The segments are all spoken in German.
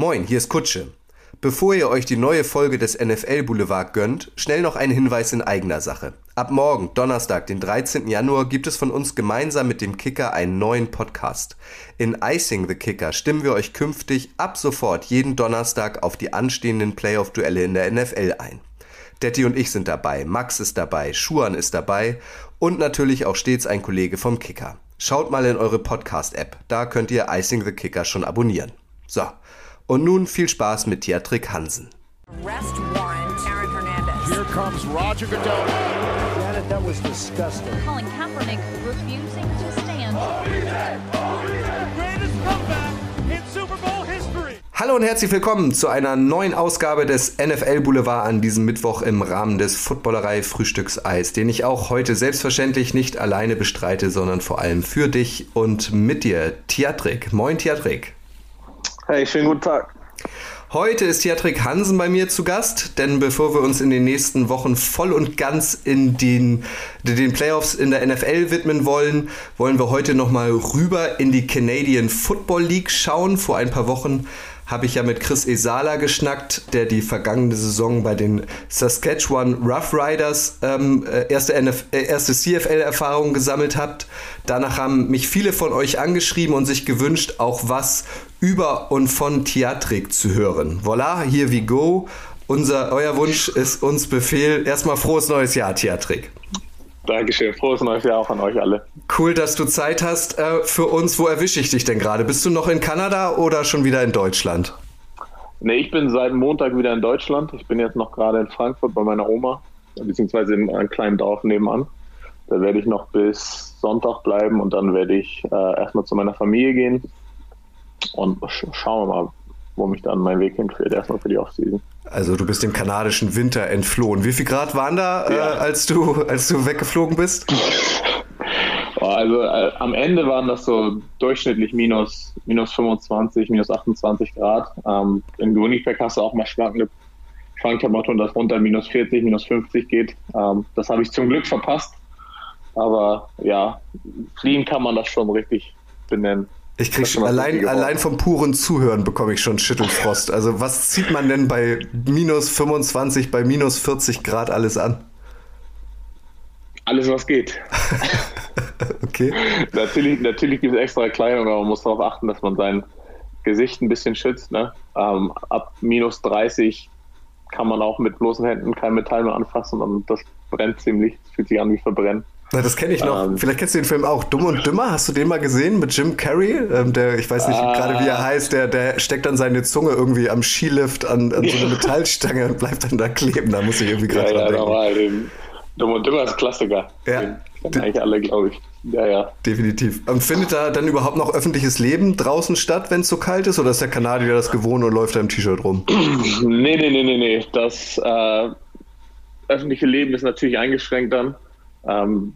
Moin, hier ist Kutsche. Bevor ihr euch die neue Folge des NFL Boulevard gönnt, schnell noch ein Hinweis in eigener Sache. Ab morgen, Donnerstag, den 13. Januar, gibt es von uns gemeinsam mit dem Kicker einen neuen Podcast. In Icing the Kicker stimmen wir euch künftig ab sofort jeden Donnerstag auf die anstehenden Playoff-Duelle in der NFL ein. Detti und ich sind dabei, Max ist dabei, Schuan ist dabei und natürlich auch stets ein Kollege vom Kicker. Schaut mal in eure Podcast-App, da könnt ihr Icing the Kicker schon abonnieren. So, und nun viel Spaß mit Theatrik Hansen. Arrest warrant, Aaron Hernandez. Here comes Roger Goodell. Janet, that was disgusting. Colin Kaepernick refusing to stand. Hallo und herzlich willkommen zu einer neuen Ausgabe des NFL Boulevard an diesem Mittwoch im Rahmen des Footballerei Frühstückseis, den ich auch heute selbstverständlich nicht alleine bestreite, sondern vor allem für dich und mit dir, Theatrik. Moin, Theatrik. Hey, schönen guten Tag. Heute ist Jatrik Hansen bei mir zu Gast, denn bevor wir uns in den nächsten Wochen voll und ganz in den, den Playoffs in der NFL widmen wollen, wollen wir heute nochmal rüber in die Canadian Football League schauen. Vor ein paar Wochen habe ich ja mit Chris Esala geschnackt, der die vergangene Saison bei den Saskatchewan Rough Riders ähm, äh, erste, äh, erste CFL-Erfahrung gesammelt hat. Danach haben mich viele von euch angeschrieben und sich gewünscht, auch was über und von Theatrik zu hören. Voila, here we go. Unser, euer Wunsch ist uns Befehl. Erstmal frohes neues Jahr, Theatrik. Dankeschön. Frohes neues Jahr auch an euch alle. Cool, dass du Zeit hast äh, für uns. Wo erwische ich dich denn gerade? Bist du noch in Kanada oder schon wieder in Deutschland? Nee, ich bin seit Montag wieder in Deutschland. Ich bin jetzt noch gerade in Frankfurt bei meiner Oma, beziehungsweise in einem kleinen Dorf nebenan. Da werde ich noch bis Sonntag bleiben und dann werde ich äh, erstmal zu meiner Familie gehen und sch schauen wir mal, wo mich dann mein Weg hinführt, erstmal für die Offseason. Also du bist dem kanadischen Winter entflohen. Wie viel Grad waren da, äh, ja. äh, als, du, als du weggeflogen bist? Also äh, am Ende waren das so durchschnittlich minus, minus 25, minus 28 Grad. Ähm, in Winnipeg hast du auch mal schwankende Schwanktemperaturen, dass runter minus 40, minus 50 geht. Ähm, das habe ich zum Glück verpasst. Aber ja, fliehen kann man das schon richtig benennen. Ich krieg schon allein, allein vom puren Zuhören bekomme ich schon Schüttelfrost. Also was zieht man denn bei minus 25, bei minus 40 Grad alles an? Alles, was geht. okay. Natürlich, natürlich gibt es extra Kleidung, aber man muss darauf achten, dass man sein Gesicht ein bisschen schützt. Ne? Ähm, ab minus 30 kann man auch mit bloßen Händen kein Metall mehr anfassen und das brennt ziemlich. Das fühlt sich an wie verbrennen. Na, das kenne ich noch. Ähm, Vielleicht kennst du den Film auch. Dumm und Dümmer. Hast du den mal gesehen mit Jim Carrey? Ähm, der, ich weiß nicht ah, gerade, wie er heißt. Der, der steckt dann seine Zunge irgendwie am Skilift an, an so eine Metallstange und bleibt dann da kleben. Da muss ich irgendwie gerade ja, ja, denken. Normal, den Dumm und Dümmer ist Klassiker. Ja. Den kennen eigentlich alle, glaube ich. Ja, ja. Definitiv. Und findet da dann überhaupt noch öffentliches Leben draußen statt, wenn es so kalt ist? Oder ist der Kanadier das gewohnt und läuft da im T-Shirt rum? nee, nee, nee, nee, nee. Das äh, öffentliche Leben ist natürlich eingeschränkt dann. Ähm,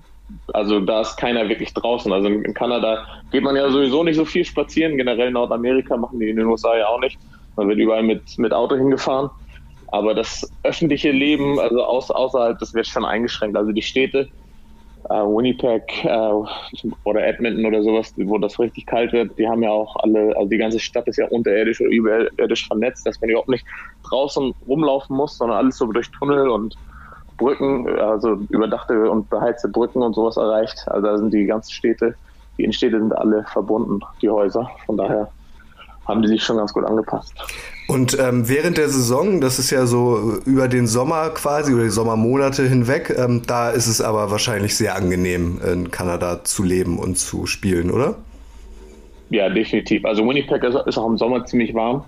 also da ist keiner wirklich draußen. Also in Kanada geht man ja sowieso nicht so viel spazieren. Generell in Nordamerika machen die in den USA ja auch nicht. Man wird überall mit, mit Auto hingefahren. Aber das öffentliche Leben, also aus, außerhalb, das wird schon eingeschränkt. Also die Städte, äh, Winnipeg äh, oder Edmonton oder sowas, wo das richtig kalt wird, die haben ja auch alle, also die ganze Stadt ist ja unterirdisch oder überirdisch vernetzt, dass man überhaupt nicht draußen rumlaufen muss, sondern alles so durch Tunnel und Brücken, also überdachte und beheizte Brücken und sowas erreicht. Also da sind die ganzen Städte, die Innenstädte sind alle verbunden, die Häuser. Von daher haben die sich schon ganz gut angepasst. Und ähm, während der Saison, das ist ja so über den Sommer quasi oder die Sommermonate hinweg, ähm, da ist es aber wahrscheinlich sehr angenehm, in Kanada zu leben und zu spielen, oder? Ja, definitiv. Also Winnipeg ist auch im Sommer ziemlich warm.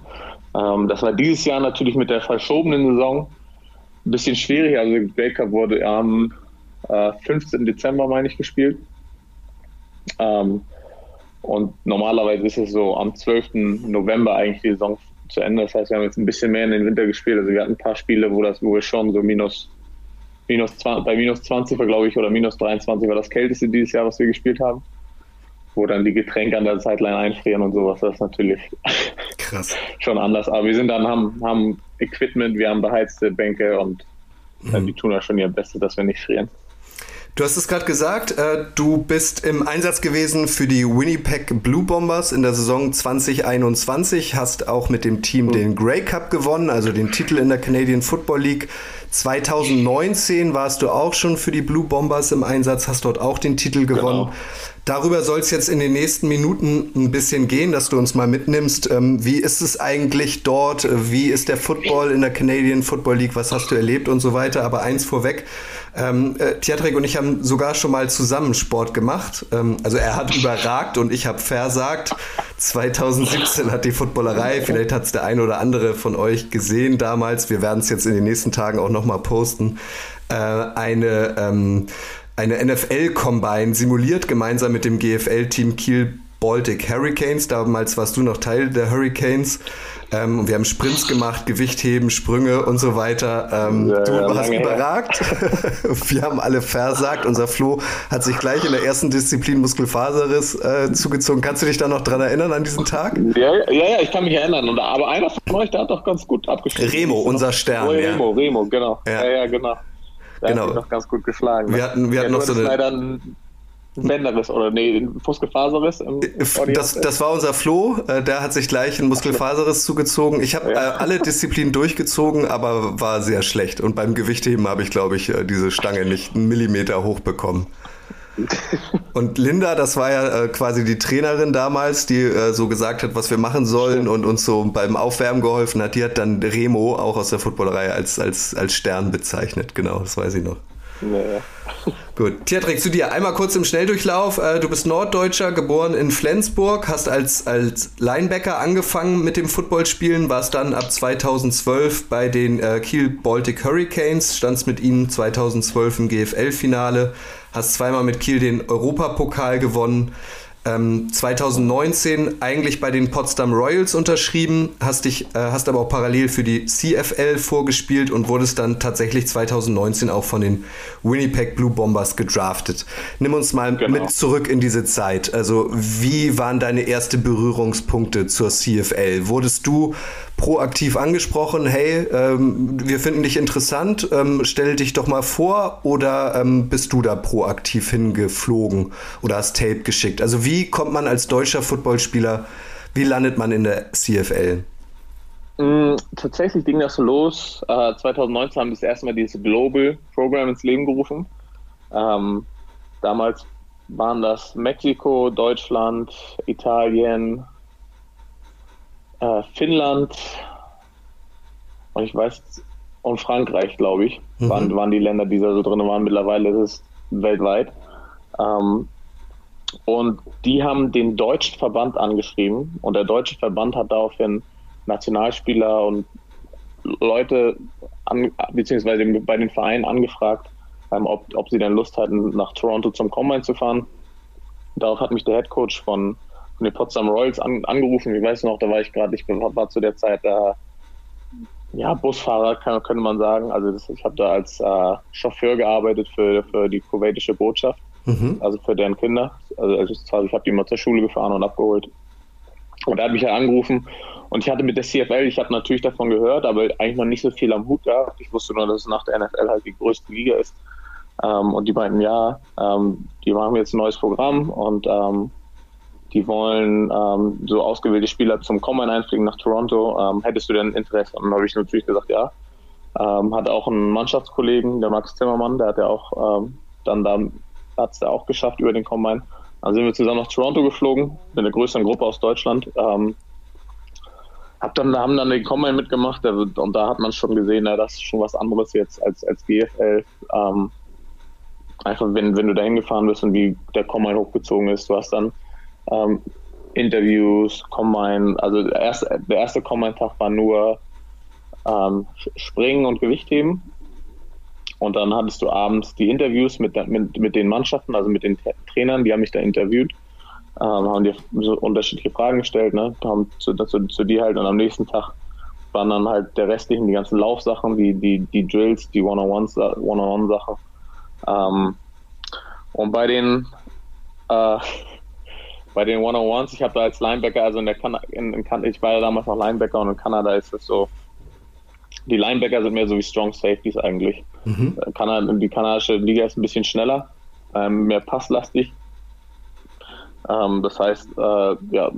Ähm, das war dieses Jahr natürlich mit der verschobenen Saison ein bisschen schwierig. Also Weltcup wurde am äh, 15. Dezember, meine ich, gespielt. Ähm, und normalerweise ist es so am 12. November eigentlich die Saison zu Ende. Das heißt, wir haben jetzt ein bisschen mehr in den Winter gespielt. Also wir hatten ein paar Spiele, wo das, wo wir schon so minus, minus 20, bei minus 20 war, glaube ich, oder minus 23 war das kälteste dieses Jahr, was wir gespielt haben. Wo dann die Getränke an der Sideline einfrieren und sowas. Das ist natürlich Krass. schon anders. Aber wir sind dann, haben, haben Equipment, wir haben beheizte Bänke und mhm. die tun da schon ihr Bestes, dass wir nicht frieren. Du hast es gerade gesagt, äh, du bist im Einsatz gewesen für die Winnipeg Blue Bombers in der Saison 2021, hast auch mit dem Team den Grey Cup gewonnen, also den Titel in der Canadian Football League. 2019 warst du auch schon für die Blue Bombers im Einsatz, hast dort auch den Titel gewonnen. Genau. Darüber soll es jetzt in den nächsten Minuten ein bisschen gehen, dass du uns mal mitnimmst. Ähm, wie ist es eigentlich dort? Wie ist der Football in der Canadian Football League? Was hast du erlebt und so weiter? Aber eins vorweg. Ähm, äh, Tiatrek und ich haben sogar schon mal zusammen Sport gemacht. Ähm, also er hat überragt und ich habe versagt. 2017 hat die Footballerei, vielleicht hat es der ein oder andere von euch gesehen damals, wir werden es jetzt in den nächsten Tagen auch nochmal posten, äh, eine ähm, eine NFL-Combine simuliert, gemeinsam mit dem GFL-Team Kiel Baltic Hurricanes. Damals warst du noch Teil der Hurricanes. Ähm, wir haben Sprints gemacht, Gewichtheben, Sprünge und so weiter. Ähm, ja, du ja, hast überragt. wir haben alle versagt. Unser Flo hat sich gleich in der ersten Disziplin Muskelfaserriss äh, zugezogen. Kannst du dich da noch dran erinnern an diesen Tag? Ja, ja, ja ich kann mich erinnern. Und, aber einer von euch, der hat doch ganz gut abgeschlossen. Remo, unser Stern. Oh, Remo, Remo, genau. Ja, ja, genau. Da genau. noch ganz gut geschlagen. Wir hatten, wir hatten noch so eine. Bänderriss oder nee, ein Muskelfaserriss. Äh, das, das war unser Flo, äh, der hat sich gleich ein Muskelfaserriss zugezogen. Ich habe ja. Äh, alle Disziplinen durchgezogen, aber war sehr schlecht. Und beim Gewichtheben habe ich, glaube ich, diese Stange nicht einen Millimeter hoch bekommen. Und Linda, das war ja äh, quasi die Trainerin damals, die äh, so gesagt hat, was wir machen sollen und uns so beim Aufwärmen geholfen hat. Die hat dann Remo auch aus der Footballerei als, als, als Stern bezeichnet. Genau, das weiß ich noch. Naja. Gut, Tiertrek, zu dir. Einmal kurz im Schnelldurchlauf. Äh, du bist Norddeutscher, geboren in Flensburg, hast als, als Linebacker angefangen mit dem Footballspielen, warst dann ab 2012 bei den äh, Kiel Baltic Hurricanes, standst mit ihnen 2012 im GFL-Finale, hast zweimal mit Kiel den Europapokal gewonnen. Ähm, 2019 eigentlich bei den Potsdam Royals unterschrieben, hast dich, äh, hast aber auch parallel für die CFL vorgespielt und wurdest dann tatsächlich 2019 auch von den Winnipeg Blue Bombers gedraftet. Nimm uns mal genau. mit zurück in diese Zeit. Also wie waren deine ersten Berührungspunkte zur CFL? Wurdest du proaktiv angesprochen, hey, ähm, wir finden dich interessant, ähm, stell dich doch mal vor oder ähm, bist du da proaktiv hingeflogen oder hast Tape geschickt? Also wie kommt man als deutscher Footballspieler, wie landet man in der CFL? Mm, tatsächlich ging das so los. Äh, 2019 haben wir das erste Mal dieses Global Program ins Leben gerufen. Ähm, damals waren das Mexiko, Deutschland, Italien, äh, Finnland und ich weiß, und Frankreich, glaube ich, mhm. waren, waren die Länder, die da so drin waren. Mittlerweile ist es weltweit. Ähm, und die haben den deutschen Verband angeschrieben und der deutsche Verband hat daraufhin Nationalspieler und Leute, an, beziehungsweise bei den Vereinen angefragt, ähm, ob, ob sie denn Lust hatten, nach Toronto zum Combine zu fahren. Darauf hat mich der Head Coach von von den Potsdam Royals an, angerufen. Ich weiß noch, da war ich gerade, ich war zu der Zeit äh, ja, Busfahrer, kann, könnte man sagen. Also das, ich habe da als äh, Chauffeur gearbeitet für, für die kuwaitische Botschaft, mhm. also für deren Kinder. Also, also ich habe die immer zur Schule gefahren und abgeholt. Und er hat mich halt angerufen und ich hatte mit der CFL, ich habe natürlich davon gehört, aber eigentlich noch nicht so viel am Hut gehabt. Ich wusste nur, dass es nach der NFL halt die größte Liga ist. Ähm, und die meinten, ja, ähm, die machen jetzt ein neues Programm und ähm, die wollen ähm, so ausgewählte Spieler zum Combine einfliegen nach Toronto. Ähm, hättest du denn Interesse? Und dann habe ich natürlich gesagt, ja. Ähm, hat auch einen Mannschaftskollegen, der Max Zimmermann, der hat ja auch dann da hat es auch geschafft über den Combine. Dann sind wir zusammen nach Toronto geflogen, mit einer größeren Gruppe aus Deutschland. Ähm, hab dann, haben dann den Combine mitgemacht und da hat man schon gesehen, ja, das ist schon was anderes jetzt als, als GFL. Ähm, einfach, wenn, wenn du da hingefahren bist und wie der Combine hochgezogen ist, du hast dann ähm, Interviews, Combine, also der erste, der erste Combine-Tag war nur ähm, Springen und Gewichtheben. Und dann hattest du abends die Interviews mit, mit, mit den Mannschaften, also mit den Trainern, die haben mich da interviewt, ähm, haben dir so unterschiedliche Fragen gestellt, ne? haben zu, zu, zu dir halt und am nächsten Tag waren dann halt der restlichen, die ganzen Laufsachen, die, die, die Drills, die One-on-One-Sachen. One -on -One ähm, und bei den äh, bei den One-on-Ones, ich habe da als Linebacker, also in der kan in, in, ich war ja damals noch Linebacker und in Kanada ist es so, die Linebacker sind mehr so wie Strong Safeties eigentlich. Mhm. Äh, die kanadische Liga ist ein bisschen schneller ähm, mehr passlastig. Ähm, das heißt, äh, ja,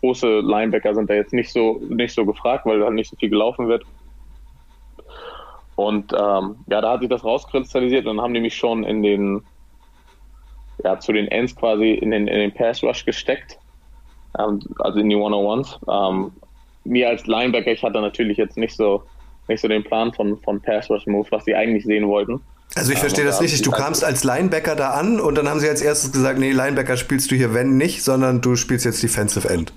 große Linebacker sind da jetzt nicht so, nicht so gefragt, weil halt nicht so viel gelaufen wird. Und ähm, ja, da hat sich das rauskristallisiert und dann haben die mich schon in den, ja, zu den Ends quasi in den, in den Pass Rush gesteckt, ähm, also in die One-on-Ones. Ähm, mir als Linebacker, ich hatte natürlich jetzt nicht so, nicht so den Plan von, von Pass Rush Move, was sie eigentlich sehen wollten. Also ich verstehe das richtig. Du kamst als Linebacker da an und dann haben sie als erstes gesagt, nee, Linebacker spielst du hier wenn nicht, sondern du spielst jetzt Defensive End.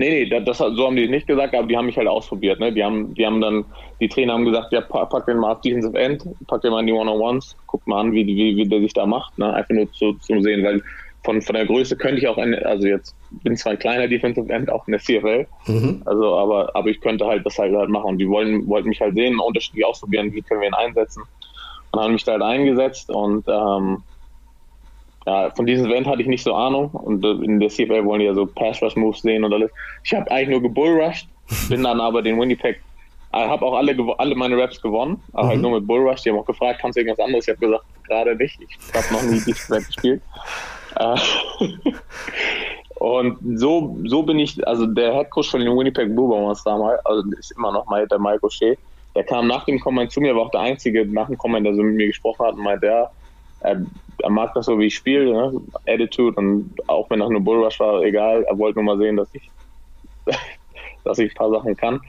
Nee, nee, das, so haben die nicht gesagt, aber die haben mich halt ausprobiert. Ne? Die, haben, die haben dann, die Trainer haben gesagt, ja, pack den mal auf Defensive End, pack den mal in die One-on-Ones, guck mal an, wie, wie, wie der sich da macht. Ne? Einfach nur zu, zu sehen, weil von, von der Größe könnte ich auch, in, also jetzt bin zwar ein kleiner Defensive End, auch in der CFL, mhm. also aber, aber ich könnte halt das halt, halt machen. Und die wollen, wollten mich halt sehen, unterschiedlich ausprobieren, wie können wir ihn einsetzen. Und haben mich da halt eingesetzt und ähm, ja, von diesem Event hatte ich nicht so Ahnung und äh, in der CFL wollen die ja so Pass-Rush-Moves sehen und alles. Ich habe eigentlich nur gebullrushed, bin dann aber den Winnipeg, äh, habe auch alle, alle meine Raps gewonnen, aber mhm. halt nur mit Bullrush. Die haben auch gefragt, kannst du irgendwas anderes? Ich habe gesagt, gerade nicht. Ich habe noch nie dieses Event gespielt. Äh, und so, so bin ich, also der Headcoach von den Winnipeg Blue Bombers damals, also ist immer noch mal der Mike O'Shea, der kam nach dem Comment zu mir, war auch der Einzige nach dem Comment, der so mit mir gesprochen hat und meinte, ja, er, er mag das so, wie ich spiele, ne? Attitude und auch wenn nach einem Bullrush war, egal, er wollte nur mal sehen, dass ich, dass ich ein paar Sachen kann.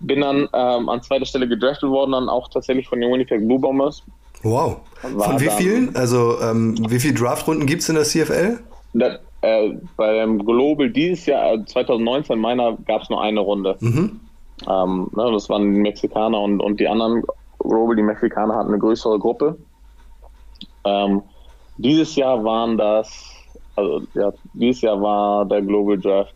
Bin dann ähm, an zweiter Stelle gedraftet worden, dann auch tatsächlich von den Winnipeg Blue Bombers. Wow. Von wie vielen? Also ähm, wie viele Draftrunden gibt es in der CFL? Das, äh, bei dem Global dieses Jahr, 2019 äh, meiner, gab es nur eine Runde. Mhm. Ähm, ne, das waren die Mexikaner und, und die anderen Global, die Mexikaner hatten eine größere Gruppe. Ähm, dieses Jahr waren das, also ja, dieses Jahr war der Global Draft,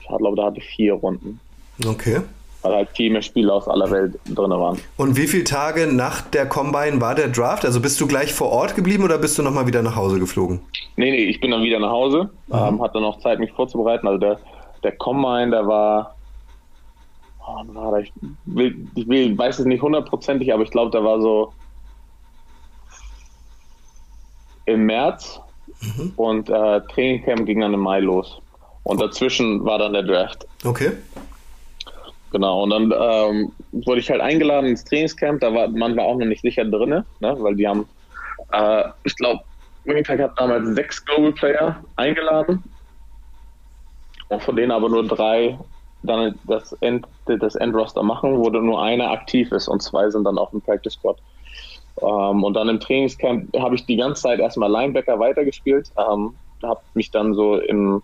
ich glaube, da hatte vier Runden. Okay. Weil halt viel mehr Spieler aus aller Welt drin waren. Und wie viele Tage nach der Combine war der Draft? Also bist du gleich vor Ort geblieben oder bist du nochmal wieder nach Hause geflogen? Nee, nee, ich bin dann wieder nach Hause, mhm. ähm, hatte noch Zeit, mich vorzubereiten. Also der, der Combine, der war, oh, war ich, will, ich will, weiß es nicht hundertprozentig, aber ich glaube, der war so im März mhm. und äh, Trainingcamp ging dann im Mai los. Und dazwischen war dann der Draft. Okay. Genau, und dann ähm, wurde ich halt eingeladen ins Trainingscamp, da war man war auch noch nicht sicher drin, ne? weil die haben, äh, ich glaube, Winnipeg hat damals sechs Global Player eingeladen und von denen aber nur drei dann das, End, das Endroster machen, wo nur einer aktiv ist und zwei sind dann auf dem Practice Squad. Ähm, und dann im Trainingscamp habe ich die ganze Zeit erstmal Linebacker weitergespielt, ähm, habe mich dann so im,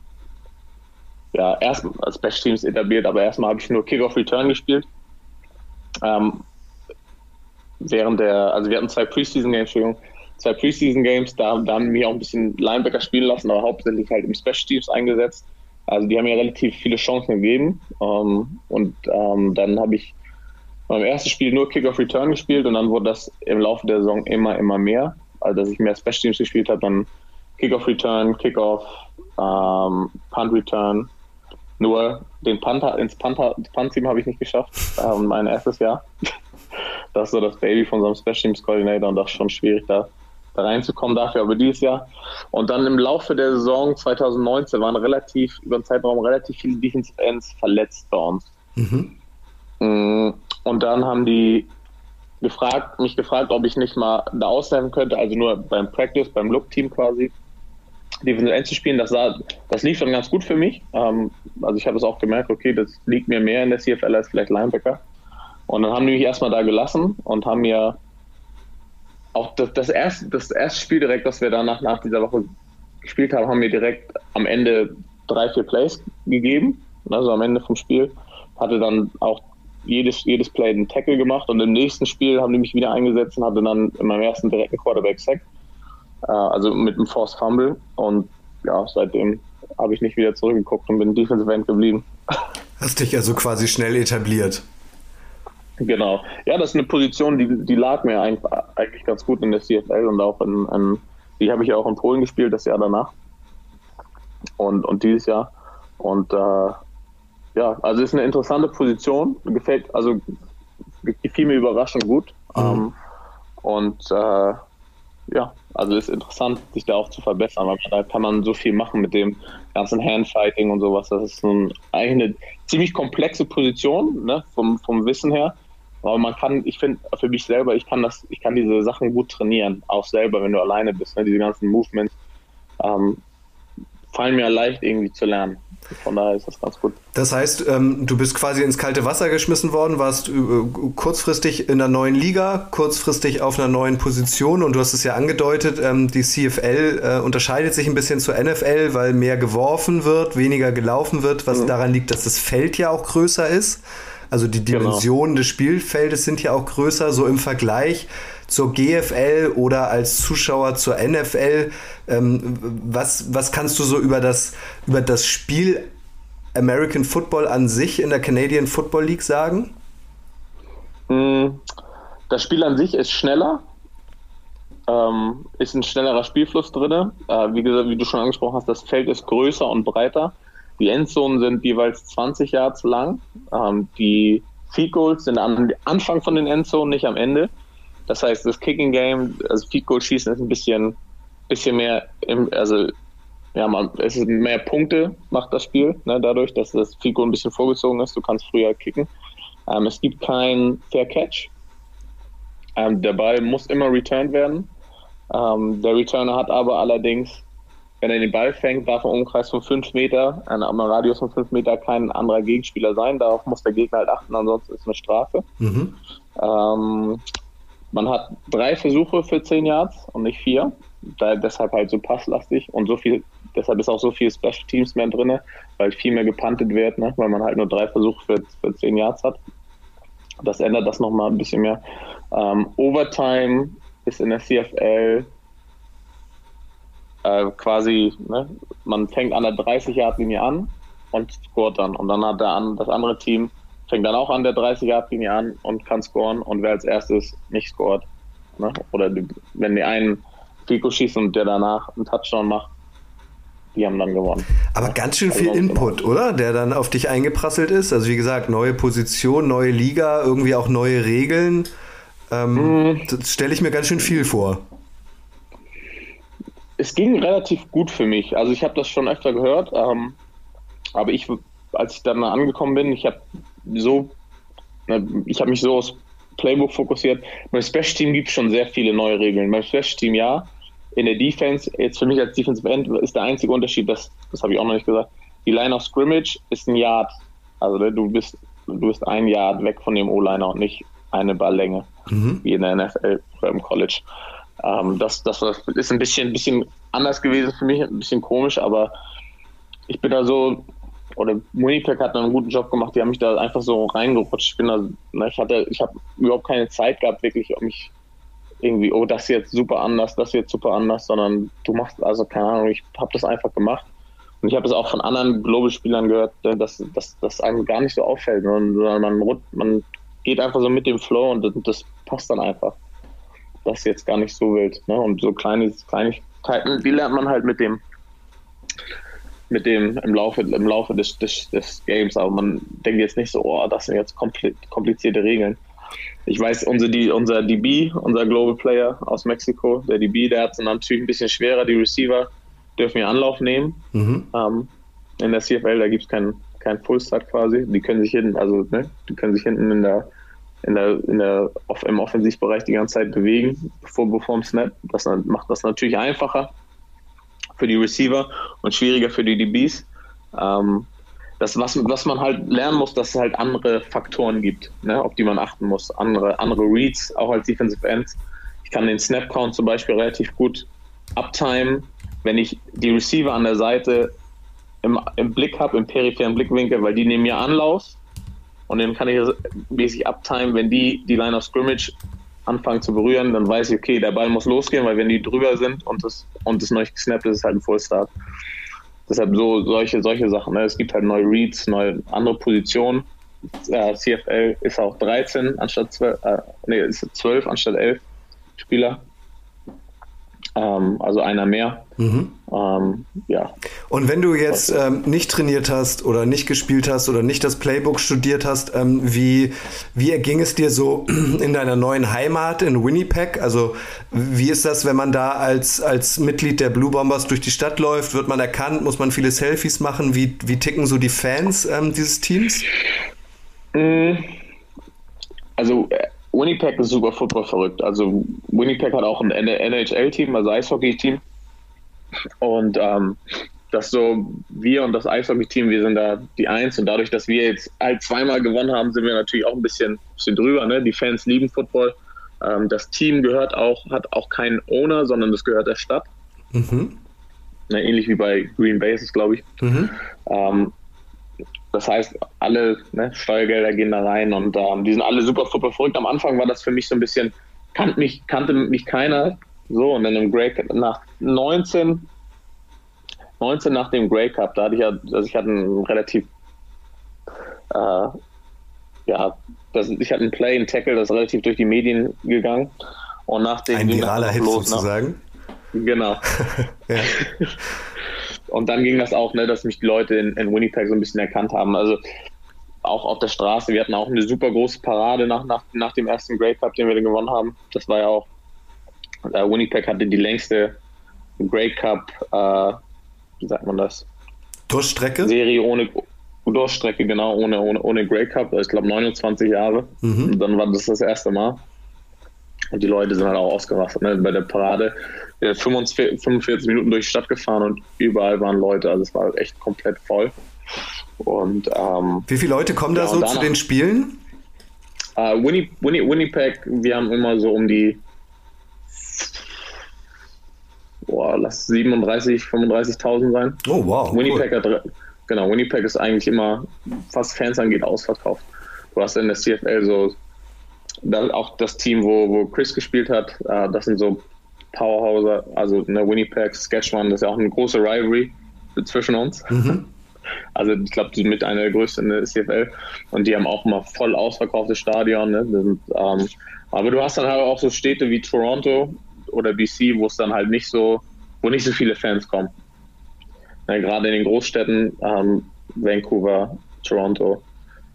ja, erst als Best Teams etabliert, aber erstmal habe ich nur Kickoff Return gespielt. Ähm, während der, also wir hatten zwei Preseason Games, Entschuldigung, zwei Preseason Games, da, da haben wir auch ein bisschen Linebacker spielen lassen, aber hauptsächlich halt im Special Teams eingesetzt. Also die haben mir relativ viele Chancen gegeben. Ähm, und ähm, dann habe ich beim ersten Spiel nur Kickoff Return gespielt und dann wurde das im Laufe der Saison immer, immer mehr. Also, dass ich mehr Special Teams gespielt habe, dann Kickoff Return, Kickoff, ähm, Punt Return. Nur den Panther, ins Punt-Team habe ich nicht geschafft, ähm, mein erstes Jahr. Das ist so das Baby von so einem Special Teams Coordinator und das ist schon schwierig, da, da reinzukommen dafür, aber dieses Jahr. Und dann im Laufe der Saison 2019 waren relativ, über den Zeitraum relativ viele Defensive Ends verletzt bei uns. Mhm. Mm, und dann haben die gefragt, mich gefragt, ob ich nicht mal da aushelfen könnte, also nur beim Practice, beim Look-Team quasi, Defensive End zu spielen. Das, sah, das lief dann ganz gut für mich. Ähm, also ich habe es auch gemerkt, okay, das liegt mir mehr in der CFL als vielleicht Linebacker. Und dann haben die mich erstmal da gelassen und haben mir auch das, das, erste, das erste Spiel direkt, das wir danach nach dieser Woche gespielt haben, haben mir direkt am Ende drei, vier Plays gegeben. Also am Ende vom Spiel. Hatte dann auch jedes, jedes Play einen Tackle gemacht und im nächsten Spiel haben die mich wieder eingesetzt und hatte dann in meinem ersten direkten Quarterback-Sack. Äh, also mit einem Force Fumble und ja, seitdem habe ich nicht wieder zurückgeguckt und bin Defensive End geblieben. Hast dich also quasi schnell etabliert. Genau. Ja, das ist eine Position, die, die lag mir eigentlich ganz gut in der CFL und auch in, in die habe ich auch in Polen gespielt, das Jahr danach. Und, und dieses Jahr. Und äh, ja, also ist eine interessante Position. Gefällt, also gefiel mir überraschend gut. Mhm. Ähm, und äh, ja, Also ist interessant, sich da auch zu verbessern, weil da kann man so viel machen mit dem ganzen Handfighting und sowas. Das ist ein, eigentlich eine ziemlich komplexe Position, ne, vom, vom Wissen her. Aber man kann, ich finde, für mich selber, ich kann das, ich kann diese Sachen gut trainieren, auch selber, wenn du alleine bist, ne, diese ganzen Movements. Ähm, fallen mir leicht irgendwie zu lernen. Von daher ist das ganz gut. Das heißt, ähm, du bist quasi ins kalte Wasser geschmissen worden, warst äh, kurzfristig in einer neuen Liga, kurzfristig auf einer neuen Position und du hast es ja angedeutet, ähm, die CFL äh, unterscheidet sich ein bisschen zur NFL, weil mehr geworfen wird, weniger gelaufen wird, was mhm. daran liegt, dass das Feld ja auch größer ist. Also die genau. Dimensionen genau. des Spielfeldes sind ja auch größer, so im Vergleich zur GFL oder als Zuschauer zur NFL. Ähm, was, was kannst du so über das, über das Spiel American Football an sich in der Canadian Football League sagen? Hm, das Spiel an sich ist schneller, ähm, ist ein schnellerer Spielfluss drin. Äh, wie gesagt, wie du schon angesprochen hast, das Feld ist größer und breiter. Die Endzonen sind jeweils 20 Yards lang. Ähm, die Field Goals sind am Anfang von den Endzonen, nicht am Ende. Das heißt, das Kicking Game, also Field Goal schießen ist ein bisschen, bisschen mehr, im, also ja, man, es ist mehr Punkte macht das Spiel, ne, dadurch, dass das Goal ein bisschen vorgezogen ist. Du kannst früher kicken. Ähm, es gibt kein Fair Catch. Ähm, der Ball muss immer returned werden. Ähm, der Returner hat aber allerdings, wenn er den Ball fängt, darf er Umkreis von 5 Meter, an einem Radius von 5 Meter kein anderer Gegenspieler sein. Darauf muss der Gegner halt achten, ansonsten ist es eine Strafe. Mhm. Man hat drei Versuche für zehn Yards und nicht vier. Da, deshalb halt so passlastig und so viel, deshalb ist auch so viel Special Teams mehr drin, weil viel mehr gepantet wird, ne? weil man halt nur drei Versuche für, für zehn Yards hat. Das ändert das nochmal ein bisschen mehr. Ähm, Overtime ist in der CFL äh, quasi, ne? man fängt an der 30-Yard-Linie an und scoret dann. Und dann hat der, das andere Team fängt dann auch an der 30 Yard Linie an und kann scoren und wer als erstes nicht scoret, ne? oder die, wenn die einen Fico schießt und der danach einen Touchdown macht, die haben dann gewonnen. Aber ganz schön viel also Input, genau. oder? Der dann auf dich eingeprasselt ist. Also wie gesagt, neue Position, neue Liga, irgendwie auch neue Regeln. Ähm, mhm. Das stelle ich mir ganz schön viel vor. Es ging relativ gut für mich. Also ich habe das schon öfter gehört, ähm, aber ich, als ich dann angekommen bin, ich habe so, ich habe mich so aufs Playbook fokussiert. Beim Special Team gibt es schon sehr viele neue Regeln. Beim Special Team ja. In der Defense, jetzt für mich als Defensive End, ist der einzige Unterschied, das, das habe ich auch noch nicht gesagt, die Line of Scrimmage ist ein Yard. Also ne, du bist, du bist ein Yard weg von dem O-Liner und nicht eine Balllänge, mhm. wie in der NFL oder im College. Ähm, das, das ist ein bisschen, bisschen anders gewesen für mich, ein bisschen komisch, aber ich bin da so oder Winnipeg hat einen guten Job gemacht, die haben mich da einfach so reingerutscht. Ich bin da, ne, ich hatte, ich habe überhaupt keine Zeit gehabt, wirklich, um mich irgendwie, oh, das jetzt super anders, das jetzt super anders, sondern du machst, also keine Ahnung, ich habe das einfach gemacht. Und ich habe es auch von anderen Global-Spielern gehört, ne, dass, das einem gar nicht so auffällt, sondern man, man geht einfach so mit dem Flow und das, das passt dann einfach. Das ist jetzt gar nicht so wild. Ne? Und so kleine Kleinigkeiten, die lernt man halt mit dem mit dem im Laufe, im Laufe des, des, des Games, aber man denkt jetzt nicht so, oh, das sind jetzt komplizierte Regeln. Ich weiß, unser, die, unser DB, unser Global Player aus Mexiko, der DB, der hat es natürlich ein bisschen schwerer. Die Receiver dürfen ja Anlauf nehmen. Mhm. Ähm, in der CFL, da gibt es keinen kein Fullstart quasi. Die können sich hinten, also ne, die können sich hinten in der, in der, in der im Offensivbereich die ganze Zeit bewegen, bevor, bevor dem Snap. Das macht das natürlich einfacher für die Receiver und schwieriger für die DBs. Ähm, das, was, was man halt lernen muss, dass es halt andere Faktoren gibt, ne, auf die man achten muss. Andere, andere Reads, auch als Defensive Ends. Ich kann den Snap Count zum Beispiel relativ gut uptime, wenn ich die Receiver an der Seite im, im Blick habe, im peripheren Blickwinkel, weil die nehmen ja Anlauf und dann kann ich mäßig uptime, wenn die die Line of Scrimmage anfangen zu berühren, dann weiß ich, okay, der Ball muss losgehen, weil wenn die drüber sind und das, und das neu gesnappt ist, ist es halt ein Fullstart. Deshalb so solche, solche Sachen. Ne? Es gibt halt neue Reads, neue andere Positionen. Äh, CFL ist auch 13 anstatt 12, äh, nee, ist 12 anstatt 11 Spieler. Ähm, also einer mehr. Mhm. Ähm, ja. Und wenn du jetzt ähm, nicht trainiert hast oder nicht gespielt hast oder nicht das Playbook studiert hast, ähm, wie, wie erging es dir so in deiner neuen Heimat in Winnipeg? Also wie ist das, wenn man da als, als Mitglied der Blue Bombers durch die Stadt läuft? Wird man erkannt? Muss man viele Selfies machen? Wie, wie ticken so die Fans ähm, dieses Teams? Mm. Also äh, Winnipeg ist super Football verrückt. Also Winnipeg hat auch ein NHL-Team, also Eishockey-Team. Und ähm, das so, wir und das Eishockey-Team, wir sind da die Eins und dadurch, dass wir jetzt halt zweimal gewonnen haben, sind wir natürlich auch ein bisschen, bisschen drüber. Ne? Die Fans lieben Football. Ähm, das Team gehört auch, hat auch keinen Owner, sondern das gehört der Stadt. Mhm. Na, ähnlich wie bei Green Bay ist es, glaube ich. Mhm. Ähm, das heißt, alle ne, Steuergelder gehen da rein und ähm, die sind alle super, super verrückt. Am Anfang war das für mich so ein bisschen, kannte mich, kannte mich keiner. So, und dann im Grey Cup nach 19, 19 nach dem Grey Cup, da hatte ich ja, also ich hatte einen relativ, äh, ja, das, ich hatte einen Play, einen Tackle, das ist relativ durch die Medien gegangen. Und nach dem Ein viraler Hit los, ne? sozusagen. Genau. ja. Und dann ging das auch, ne, dass mich die Leute in, in Winnipeg so ein bisschen erkannt haben. Also auch auf der Straße. Wir hatten auch eine super große Parade nach, nach, nach dem ersten Grey Cup, den wir gewonnen haben. Das war ja auch, äh, Winnipeg hatte die längste Grey Cup, äh, wie sagt man das? Durchstrecke? Serie ohne Durchstrecke, genau, ohne, ohne, ohne Grey Cup. Ich glaube 29 Jahre. Mhm. Und dann war das das erste Mal. Und die Leute sind halt auch ausgerastet. Ne? Bei der Parade 45, 45 Minuten durch die Stadt gefahren und überall waren Leute. Also es war echt komplett voll. Und, ähm, Wie viele Leute kommen da so danach, zu den Spielen? Äh, Winnie, Winnie, Winnipeg, wir haben immer so um die boah, lass 37, 35.000 sein. Oh wow. Winnipeg cool. hat, genau, Winnipeg ist eigentlich immer, was Fans angeht, ausverkauft. Du hast in der CFL so auch das Team, wo, wo Chris gespielt hat, äh, das sind so Powerhouser, also eine Winnipeg, Sketchman, das ist ja auch eine große Rivalry zwischen uns. Mhm. Also ich glaube, die sind mit einer der größten in der CFL und die haben auch immer voll ausverkauftes Stadion. Ne? Sind, ähm, aber du hast dann halt auch so Städte wie Toronto oder BC, wo es dann halt nicht so, wo nicht so viele Fans kommen. Ja, Gerade in den Großstädten, ähm, Vancouver, Toronto,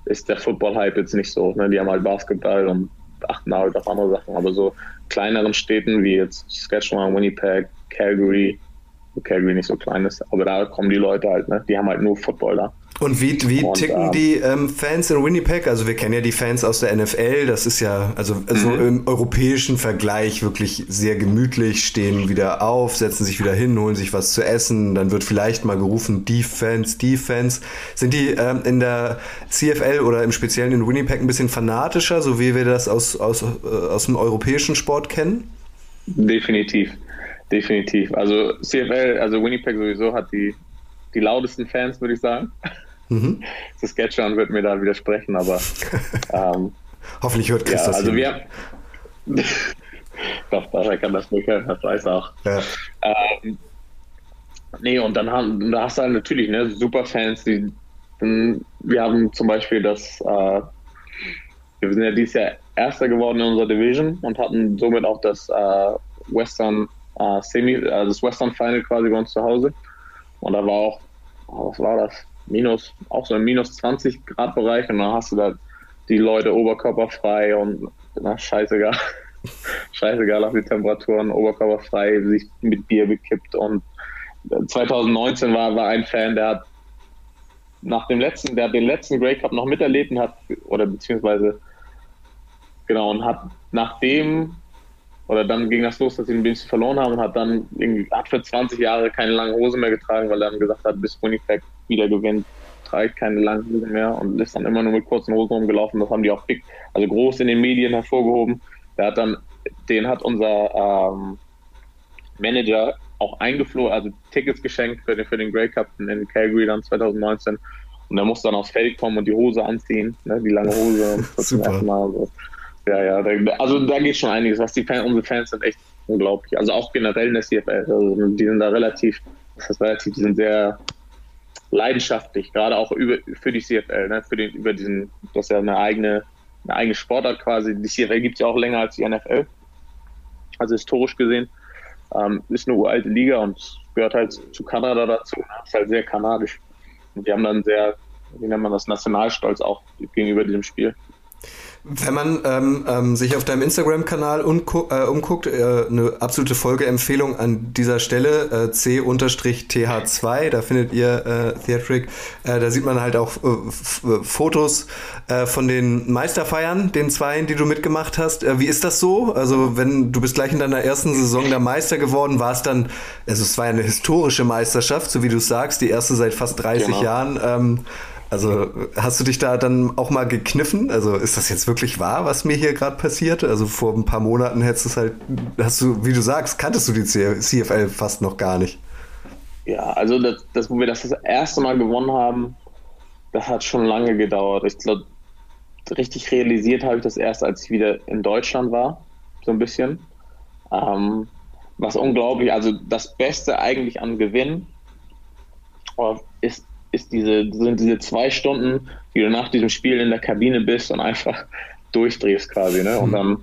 ist der Football-Hype jetzt nicht so. Ne? Die haben halt Basketball und achten halt auf andere Sachen. Aber so kleineren Städten wie jetzt Saskatchewan, Winnipeg, Calgary, Calgary nicht so klein ist, aber da kommen die Leute halt, ne? Die haben halt nur Football da. Und wie, wie und, ticken ähm, die ähm, Fans in Winnipeg? Also wir kennen ja die Fans aus der NFL, das ist ja also, also mhm. im europäischen Vergleich wirklich sehr gemütlich, stehen wieder auf, setzen sich wieder hin, holen sich was zu essen, dann wird vielleicht mal gerufen Defense, Defense. Sind die ähm, in der CFL oder im Speziellen in Winnipeg ein bisschen fanatischer, so wie wir das aus, aus, äh, aus dem europäischen Sport kennen? Definitiv, definitiv. Also CFL, also Winnipeg sowieso hat die die lautesten Fans, würde ich sagen. Mhm. Saskatchewan wird mir da widersprechen, aber ähm, hoffentlich hört Chris ja, das. Also wir doch, er kann das nicht hören, das weiß auch. Ja. Ähm, nee, und dann haben, da hast du halt natürlich ne, super Fans, die wir haben zum Beispiel das, äh, wir sind ja dieses Jahr Erster geworden in unserer Division und hatten somit auch das äh, Western äh, Semi, äh, das Western Final quasi bei uns zu Hause. Und da war auch, was war das? Minus, auch so im minus 20 Grad Bereich und dann hast du da die Leute oberkörperfrei und na, scheißegal, scheißegal auf die Temperaturen, oberkörperfrei, sich mit Bier bekippt und 2019 war, war ein Fan, der hat nach dem letzten, der hat den letzten Grey Cup noch miterlebt und hat, oder beziehungsweise, genau, und hat nachdem, oder dann ging das los, dass sie den Dienst verloren haben und hat dann hat für 20 Jahre keine lange Hose mehr getragen, weil er dann gesagt hat, bis Winnipeg wieder gewinnt, trägt keine langen Hosen mehr und ist dann immer nur mit kurzen Hosen rumgelaufen. Das haben die auch big, also groß in den Medien hervorgehoben. Der hat dann, den hat unser ähm, Manager auch eingeflogen, also Tickets geschenkt für den, für den Grey Cup in Calgary dann 2019. Und er musste dann aufs Feld kommen und die Hose anziehen, ne, die lange Hose. Super. Mal so. Ja, ja, da, also da geht schon einiges. Was die Fans, unsere Fans sind echt unglaublich. Also auch generell in der CFL. Also die sind da relativ, das heißt relativ, die sind sehr leidenschaftlich, gerade auch über, für die CFL, ne? für den, über diesen, das ist ja eine eigene, eine eigene Sportart quasi. Die CFL gibt es ja auch länger als die NFL, also historisch gesehen. Ähm, ist eine uralte Liga und gehört halt zu Kanada dazu. Ist halt sehr kanadisch. Und die haben dann sehr, wie nennt man das, Nationalstolz auch gegenüber diesem Spiel. Wenn man ähm, ähm, sich auf deinem Instagram-Kanal äh, umguckt, äh, eine absolute Folgeempfehlung an dieser Stelle, äh, c-th2, da findet ihr äh, Theatric, äh, da sieht man halt auch äh, Fotos äh, von den Meisterfeiern, den Zweien, die du mitgemacht hast. Wie ist das so? Also wenn du bist gleich in deiner ersten Saison der Meister geworden, war es dann, also es war ja eine historische Meisterschaft, so wie du sagst, die erste seit fast 30 genau. Jahren. Ähm, also hast du dich da dann auch mal gekniffen? Also ist das jetzt wirklich wahr, was mir hier gerade passiert? Also vor ein paar Monaten hättest du es halt, hast du, wie du sagst, kanntest du die CFL fast noch gar nicht. Ja, also das, das, wo wir das das erste Mal gewonnen haben, das hat schon lange gedauert. Ich glaube, richtig realisiert habe ich das erst, als ich wieder in Deutschland war, so ein bisschen. Ähm, was unglaublich, also das Beste eigentlich an Gewinn oh, ist ist diese, sind diese zwei Stunden, die du nach diesem Spiel in der Kabine bist und einfach durchdrehst quasi, ne? Und dann,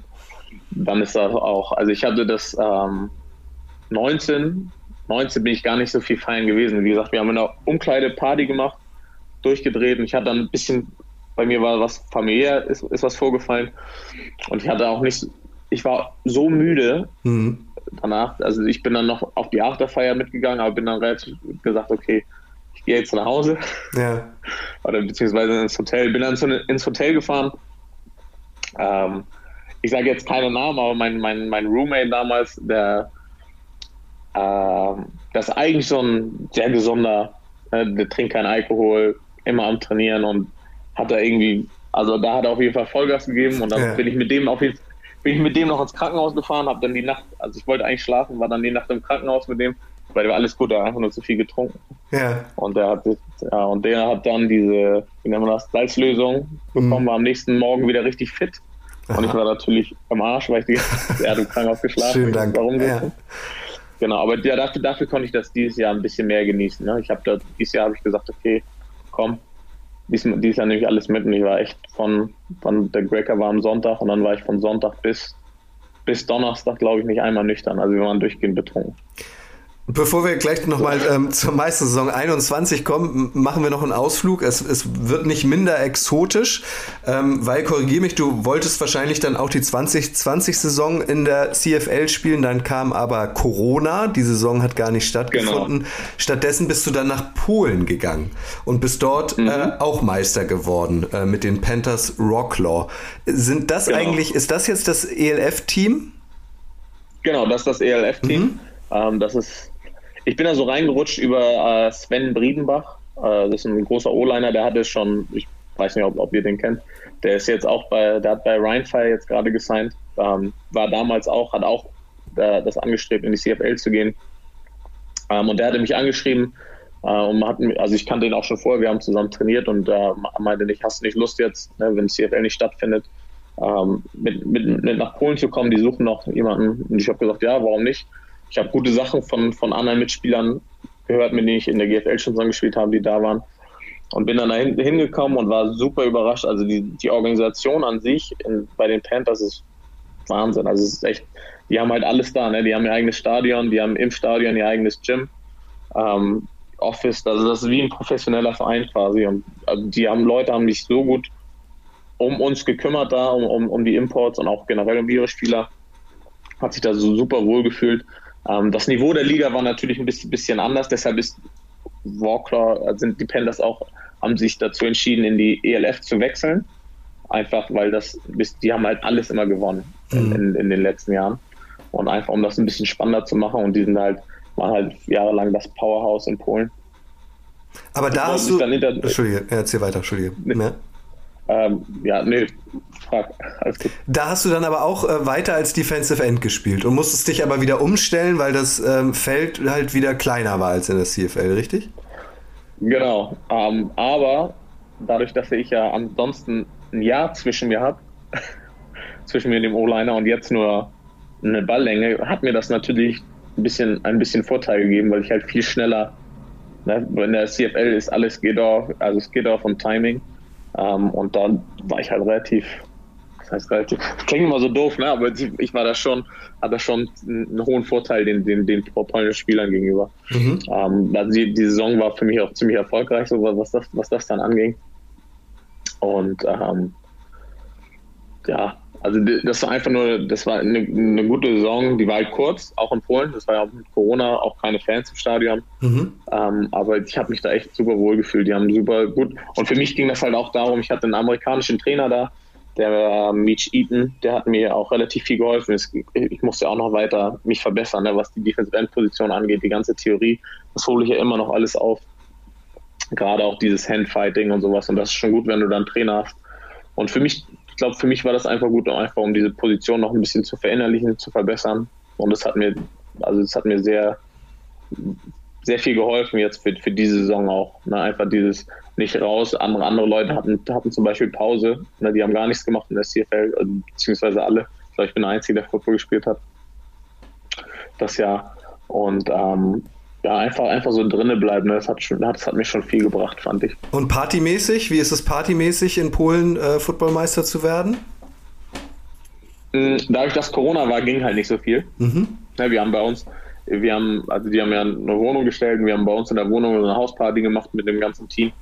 dann ist das auch, also ich hatte das ähm, 19, 19 bin ich gar nicht so viel feiern gewesen. Wie gesagt, wir haben in der Umkleide Party gemacht, durchgedreht und ich hatte dann ein bisschen, bei mir war was familiär, ist, ist was vorgefallen und ich hatte auch nicht, ich war so müde mhm. danach, also ich bin dann noch auf die Afterfeier mitgegangen, aber bin dann relativ gesagt, okay, gehe jetzt nach Hause. Ja. Oder beziehungsweise ins Hotel. Bin dann ins Hotel gefahren. Ähm, ich sage jetzt keine Namen, aber mein, mein, mein Roommate damals, der äh, das ist eigentlich so ein sehr gesunder, äh, der trinkt keinen Alkohol, immer am Trainieren und hat da irgendwie, also da hat er auf jeden Fall Vollgas gegeben und dann ja. bin ich mit dem auf jeden bin ich mit dem noch ins Krankenhaus gefahren, habe dann die Nacht, also ich wollte eigentlich schlafen, war dann die Nacht im Krankenhaus mit dem, weil war alles gut, er hat einfach nur zu viel getrunken. Ja. Und der hat, ja, und der hat dann diese, wie nennt man das, Salzlösung bekommen, mhm. war am nächsten Morgen wieder richtig fit. Aha. Und ich war natürlich am Arsch, weil ich die er hat im Krankenhaus geschlafen. Dank. Warum ja. Genau, aber ja, dafür, dafür konnte ich das dieses Jahr ein bisschen mehr genießen. Ne? Ich habe da, dieses Jahr habe ich gesagt, okay, komm, dieses, dieses Jahr nehme ich alles mit und ich war echt von, von der Breaker war am Sonntag und dann war ich von Sonntag bis, bis Donnerstag, glaube ich, nicht einmal nüchtern. Also wir waren durchgehend betrunken. Bevor wir gleich nochmal ähm, zur Meistersaison 21 kommen, machen wir noch einen Ausflug. Es, es wird nicht minder exotisch, ähm, weil, korrigier mich, du wolltest wahrscheinlich dann auch die 2020-Saison in der CFL spielen, dann kam aber Corona, die Saison hat gar nicht stattgefunden. Genau. Stattdessen bist du dann nach Polen gegangen und bist dort mhm. äh, auch Meister geworden äh, mit den Panthers Rocklaw. Sind das genau. eigentlich, ist das jetzt das ELF-Team? Genau, das ist das ELF-Team. Mhm. Ähm, das ist ich bin da so reingerutscht über äh, Sven Briedenbach. Äh, das ist ein großer O-Liner, der hat es schon, ich weiß nicht, ob, ob ihr den kennt. Der ist jetzt auch bei, der hat bei Rheinfire jetzt gerade gesigned. Ähm, war damals auch, hat auch äh, das angestrebt, in die CFL zu gehen. Ähm, und der hatte mich angeschrieben äh, und hat, also ich kannte ihn auch schon vorher, wir haben zusammen trainiert und äh, meinte nicht, hast du nicht Lust jetzt, ne, wenn CFL nicht stattfindet, ähm, mit, mit, mit nach Polen zu kommen, die suchen noch jemanden. Und ich habe gesagt, ja, warum nicht? Ich habe gute Sachen von, von anderen Mitspielern gehört, mit denen ich in der GFL schon zusammengespielt habe, die da waren. Und bin dann da hingekommen und war super überrascht. Also die, die Organisation an sich in, bei den Panthers ist Wahnsinn. Also es ist echt, die haben halt alles da. Ne? Die haben ihr eigenes Stadion, die haben im Stadion ihr eigenes Gym, ähm, Office. Also das ist wie ein professioneller Verein quasi. Und also die haben Leute haben sich so gut um uns gekümmert da, um, um, um die Imports und auch generell um ihre Spieler. Hat sich da so super wohl gefühlt. Ähm, das Niveau der Liga war natürlich ein bisschen, bisschen anders, deshalb ist Walker, äh, sind die Panthers auch, haben sich dazu entschieden, in die ELF zu wechseln. Einfach weil das, die haben halt alles immer gewonnen mhm. in, in, den letzten Jahren. Und einfach um das ein bisschen spannender zu machen und die sind halt, waren halt jahrelang das Powerhouse in Polen. Aber da hast du. Entschuldige, erzähl weiter, Entschuldige. Nee. Ähm, ja, nee, frag. Da hast du dann aber auch äh, weiter als Defensive End gespielt und musstest dich aber wieder umstellen, weil das ähm, Feld halt wieder kleiner war als in der CFL, richtig? Genau. Ähm, aber dadurch, dass ich ja ansonsten ein Jahr zwischen mir habe, zwischen mir und dem O-Liner und jetzt nur eine Balllänge, hat mir das natürlich ein bisschen, ein bisschen Vorteil gegeben, weil ich halt viel schneller, ne, in der CFL ist alles geht auf, also es geht auf um Timing. Ähm, und dann war ich halt relativ das heißt relativ, klingt immer so doof, ne? aber ich war da schon, hatte schon einen hohen Vorteil den, den, den polnischen Spielern gegenüber. Mhm. Ähm, also die, die Saison war für mich auch ziemlich erfolgreich, so was das, was das dann anging. Und ähm, ja, also das war einfach nur, das war eine, eine, gute Saison, die war halt kurz, auch in Polen. Das war ja mit Corona auch keine Fans im Stadion. Mhm. Ähm, aber ich habe mich da echt super wohl gefühlt. Die haben super gut. Und für mich ging das halt auch darum, ich hatte einen amerikanischen Trainer da, der äh, Mitch Eaton, der hat mir auch relativ viel geholfen. Es, ich musste auch noch weiter mich verbessern, ne, was die Defensive End Position angeht, die ganze Theorie. Das hole ich ja immer noch alles auf. Gerade auch dieses Handfighting und sowas. Und das ist schon gut, wenn du dann einen Trainer hast. Und für mich ich glaube, für mich war das einfach gut, einfach um diese Position noch ein bisschen zu verinnerlichen, zu verbessern. Und das hat mir, also es hat mir sehr, sehr viel geholfen jetzt für, für diese Saison auch. Ne? Einfach dieses nicht raus. Andere, andere Leute hatten, hatten zum Beispiel Pause, ne? die haben gar nichts gemacht in der CFL, also, beziehungsweise alle. Ich glaube, ich bin der Einzige, der Football gespielt hat. Das Jahr. Und ähm, ja, einfach, einfach so drinnen bleiben. Ne? Das hat, schon, das hat mich schon viel gebracht, fand ich. Und partymäßig? Wie ist es partymäßig in Polen äh, Footballmeister zu werden? Hm, dadurch, dass Corona war, ging halt nicht so viel. Mhm. Ja, wir haben bei uns, wir haben, also die haben ja eine Wohnung gestellt und wir haben bei uns in der Wohnung eine Hausparty gemacht mit dem ganzen Team.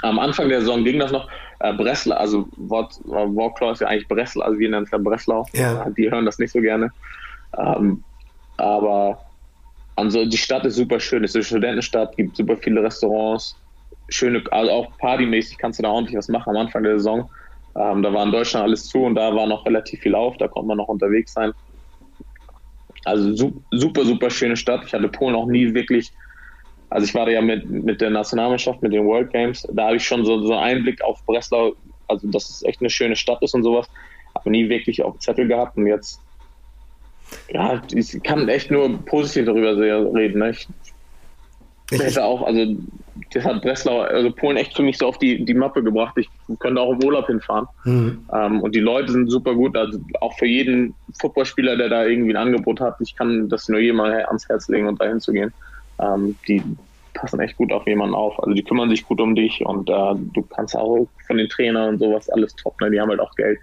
Am Anfang der Saison ging das noch. Äh, Breslau, also Wort, Warclaw ist ja eigentlich Breslau, also wir nennen es ja Breslau. Ja. Die hören das nicht so gerne. Ähm, aber also die Stadt ist super schön, es ist eine Studentenstadt, gibt super viele Restaurants, schöne, also auch partymäßig kannst du da ordentlich was machen am Anfang der Saison. Ähm, da war in Deutschland alles zu und da war noch relativ viel auf, da konnte man noch unterwegs sein. Also super, super schöne Stadt. Ich hatte Polen auch nie wirklich, also ich war da ja mit, mit der Nationalmannschaft, mit den World Games, da habe ich schon so, so einen Einblick auf Breslau, also dass es echt eine schöne Stadt ist und sowas, aber nie wirklich auf Zettel gehabt und jetzt ja, ich kann echt nur positiv darüber reden. Ne? Ich, ich hätte auch, also das hat Breslau, also Polen echt für mich so auf die, die Mappe gebracht. Ich könnte auch im Urlaub hinfahren. Mhm. Ähm, und die Leute sind super gut. Also auch für jeden Footballspieler, der da irgendwie ein Angebot hat, ich kann das nur jemand ans Herz legen und dahin zu gehen. Ähm, die passen echt gut auf jemanden auf. Also die kümmern sich gut um dich und äh, du kannst auch von den Trainern und sowas alles top, ne? Die haben halt auch Geld.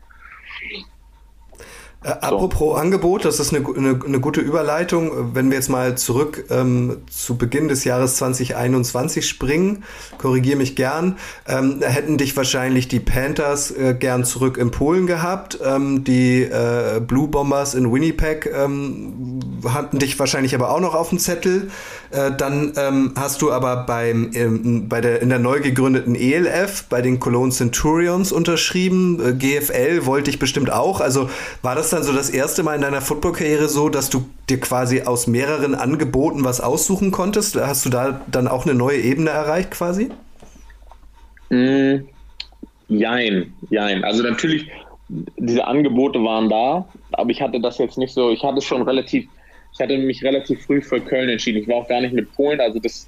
Äh, apropos so. Angebot, das ist eine, eine, eine, gute Überleitung. Wenn wir jetzt mal zurück ähm, zu Beginn des Jahres 2021 springen, korrigiere mich gern, ähm, hätten dich wahrscheinlich die Panthers äh, gern zurück in Polen gehabt. Ähm, die äh, Blue Bombers in Winnipeg ähm, hatten dich wahrscheinlich aber auch noch auf dem Zettel. Äh, dann ähm, hast du aber beim, bei der, in der neu gegründeten ELF bei den Cologne Centurions unterschrieben. Äh, GFL wollte ich bestimmt auch. Also war das dann so das erste Mal in deiner Football-Karriere so, dass du dir quasi aus mehreren Angeboten was aussuchen konntest? Hast du da dann auch eine neue Ebene erreicht quasi? Mm, jein, jein. Also natürlich, diese Angebote waren da, aber ich hatte das jetzt nicht so, ich hatte schon relativ, ich hatte mich relativ früh für Köln entschieden. Ich war auch gar nicht mit Polen, also das,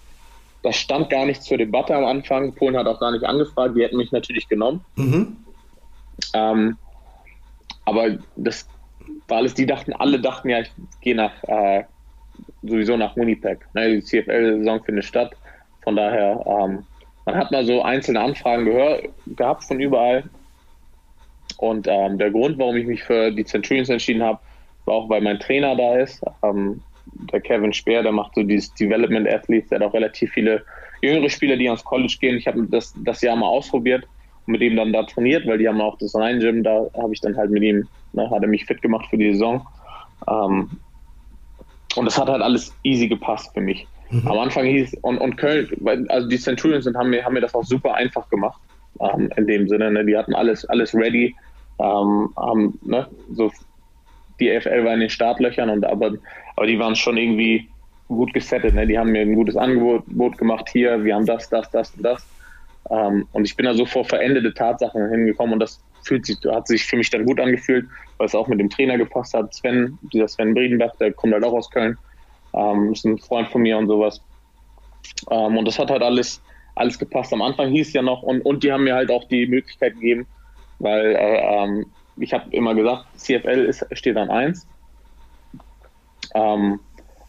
das stand gar nicht zur Debatte am Anfang. Polen hat auch gar nicht angefragt, die hätten mich natürlich genommen. Mhm. Ähm, aber das war alles, die dachten, alle dachten ja, ich gehe nach äh, sowieso nach Winnipeg. Ne, die CFL-Saison findet statt. Von daher, ähm, man hat mal so einzelne Anfragen gehört, gehabt von überall. Und ähm, der Grund, warum ich mich für die Centurions entschieden habe, war auch, weil mein Trainer da ist. Ähm, der Kevin Speer, der macht so dieses Development Athletes, der hat auch relativ viele jüngere Spieler, die ans College gehen. Ich habe das, das Jahr mal ausprobiert und mit ihm dann da trainiert, weil die haben auch das Rhein-Gym, da habe ich dann halt mit ihm, ne, hat er mich fit gemacht für die Saison. Ähm, und das hat halt alles easy gepasst für mich. Mhm. Am Anfang hieß und, und Köln, also die Centurions sind, haben, mir, haben mir das auch super einfach gemacht. Ähm, in dem Sinne, ne, die hatten alles, alles ready, ähm, haben, ne, so die FL war in den Startlöchern und aber, aber die waren schon irgendwie gut gesettet. Ne? Die haben mir ein gutes Angebot gemacht hier, wir haben das, das, das und das. Ähm, und ich bin da so vor veränderte Tatsachen hingekommen und das fühlt sich, hat sich für mich dann gut angefühlt, weil es auch mit dem Trainer gepasst hat. Sven, dieser Sven Briedenbach, der kommt halt auch aus Köln, ähm, ist ein Freund von mir und sowas. Ähm, und das hat halt alles, alles gepasst. Am Anfang hieß es ja noch, und, und die haben mir halt auch die Möglichkeit gegeben, weil äh, ähm, ich habe immer gesagt, CFL ist, steht an 1. Ähm,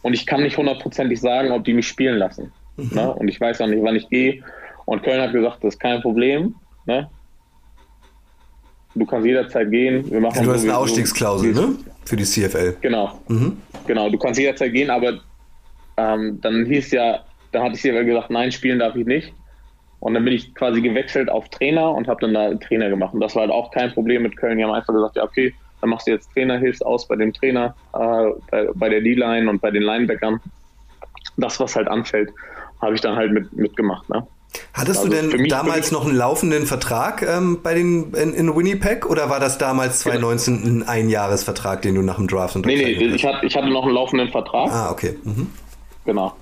und ich kann nicht hundertprozentig sagen, ob die mich spielen lassen. Mhm. Ne? Und ich weiß auch nicht, wann ich gehe. Und Köln hat gesagt, das ist kein Problem. Ne? du kannst jederzeit gehen. Wir machen ja, du hast eine Ausstiegsklausel, ne? Für die CFL. Genau. Mhm. Genau, du kannst jederzeit gehen, aber ähm, dann hieß ja, da hatte ich CFL gesagt, nein, spielen darf ich nicht. Und dann bin ich quasi gewechselt auf Trainer und habe dann da Trainer gemacht. Und das war halt auch kein Problem mit Köln. Die haben einfach gesagt, ja, okay, dann machst du jetzt Trainer, hilfst aus bei dem Trainer, äh, bei, bei, der D-Line und bei den Linebackern. Das, was halt anfällt, habe ich dann halt mit, mitgemacht. Ne? Hattest also du denn damals noch einen laufenden Vertrag ähm, bei den in, in, Winnipeg oder war das damals 2019 ein Einjahresvertrag, den du nach dem Draft unterzeichnet Nee, nee, ich hatte, ich hatte noch einen laufenden Vertrag. Ah, okay. Mhm. Genau.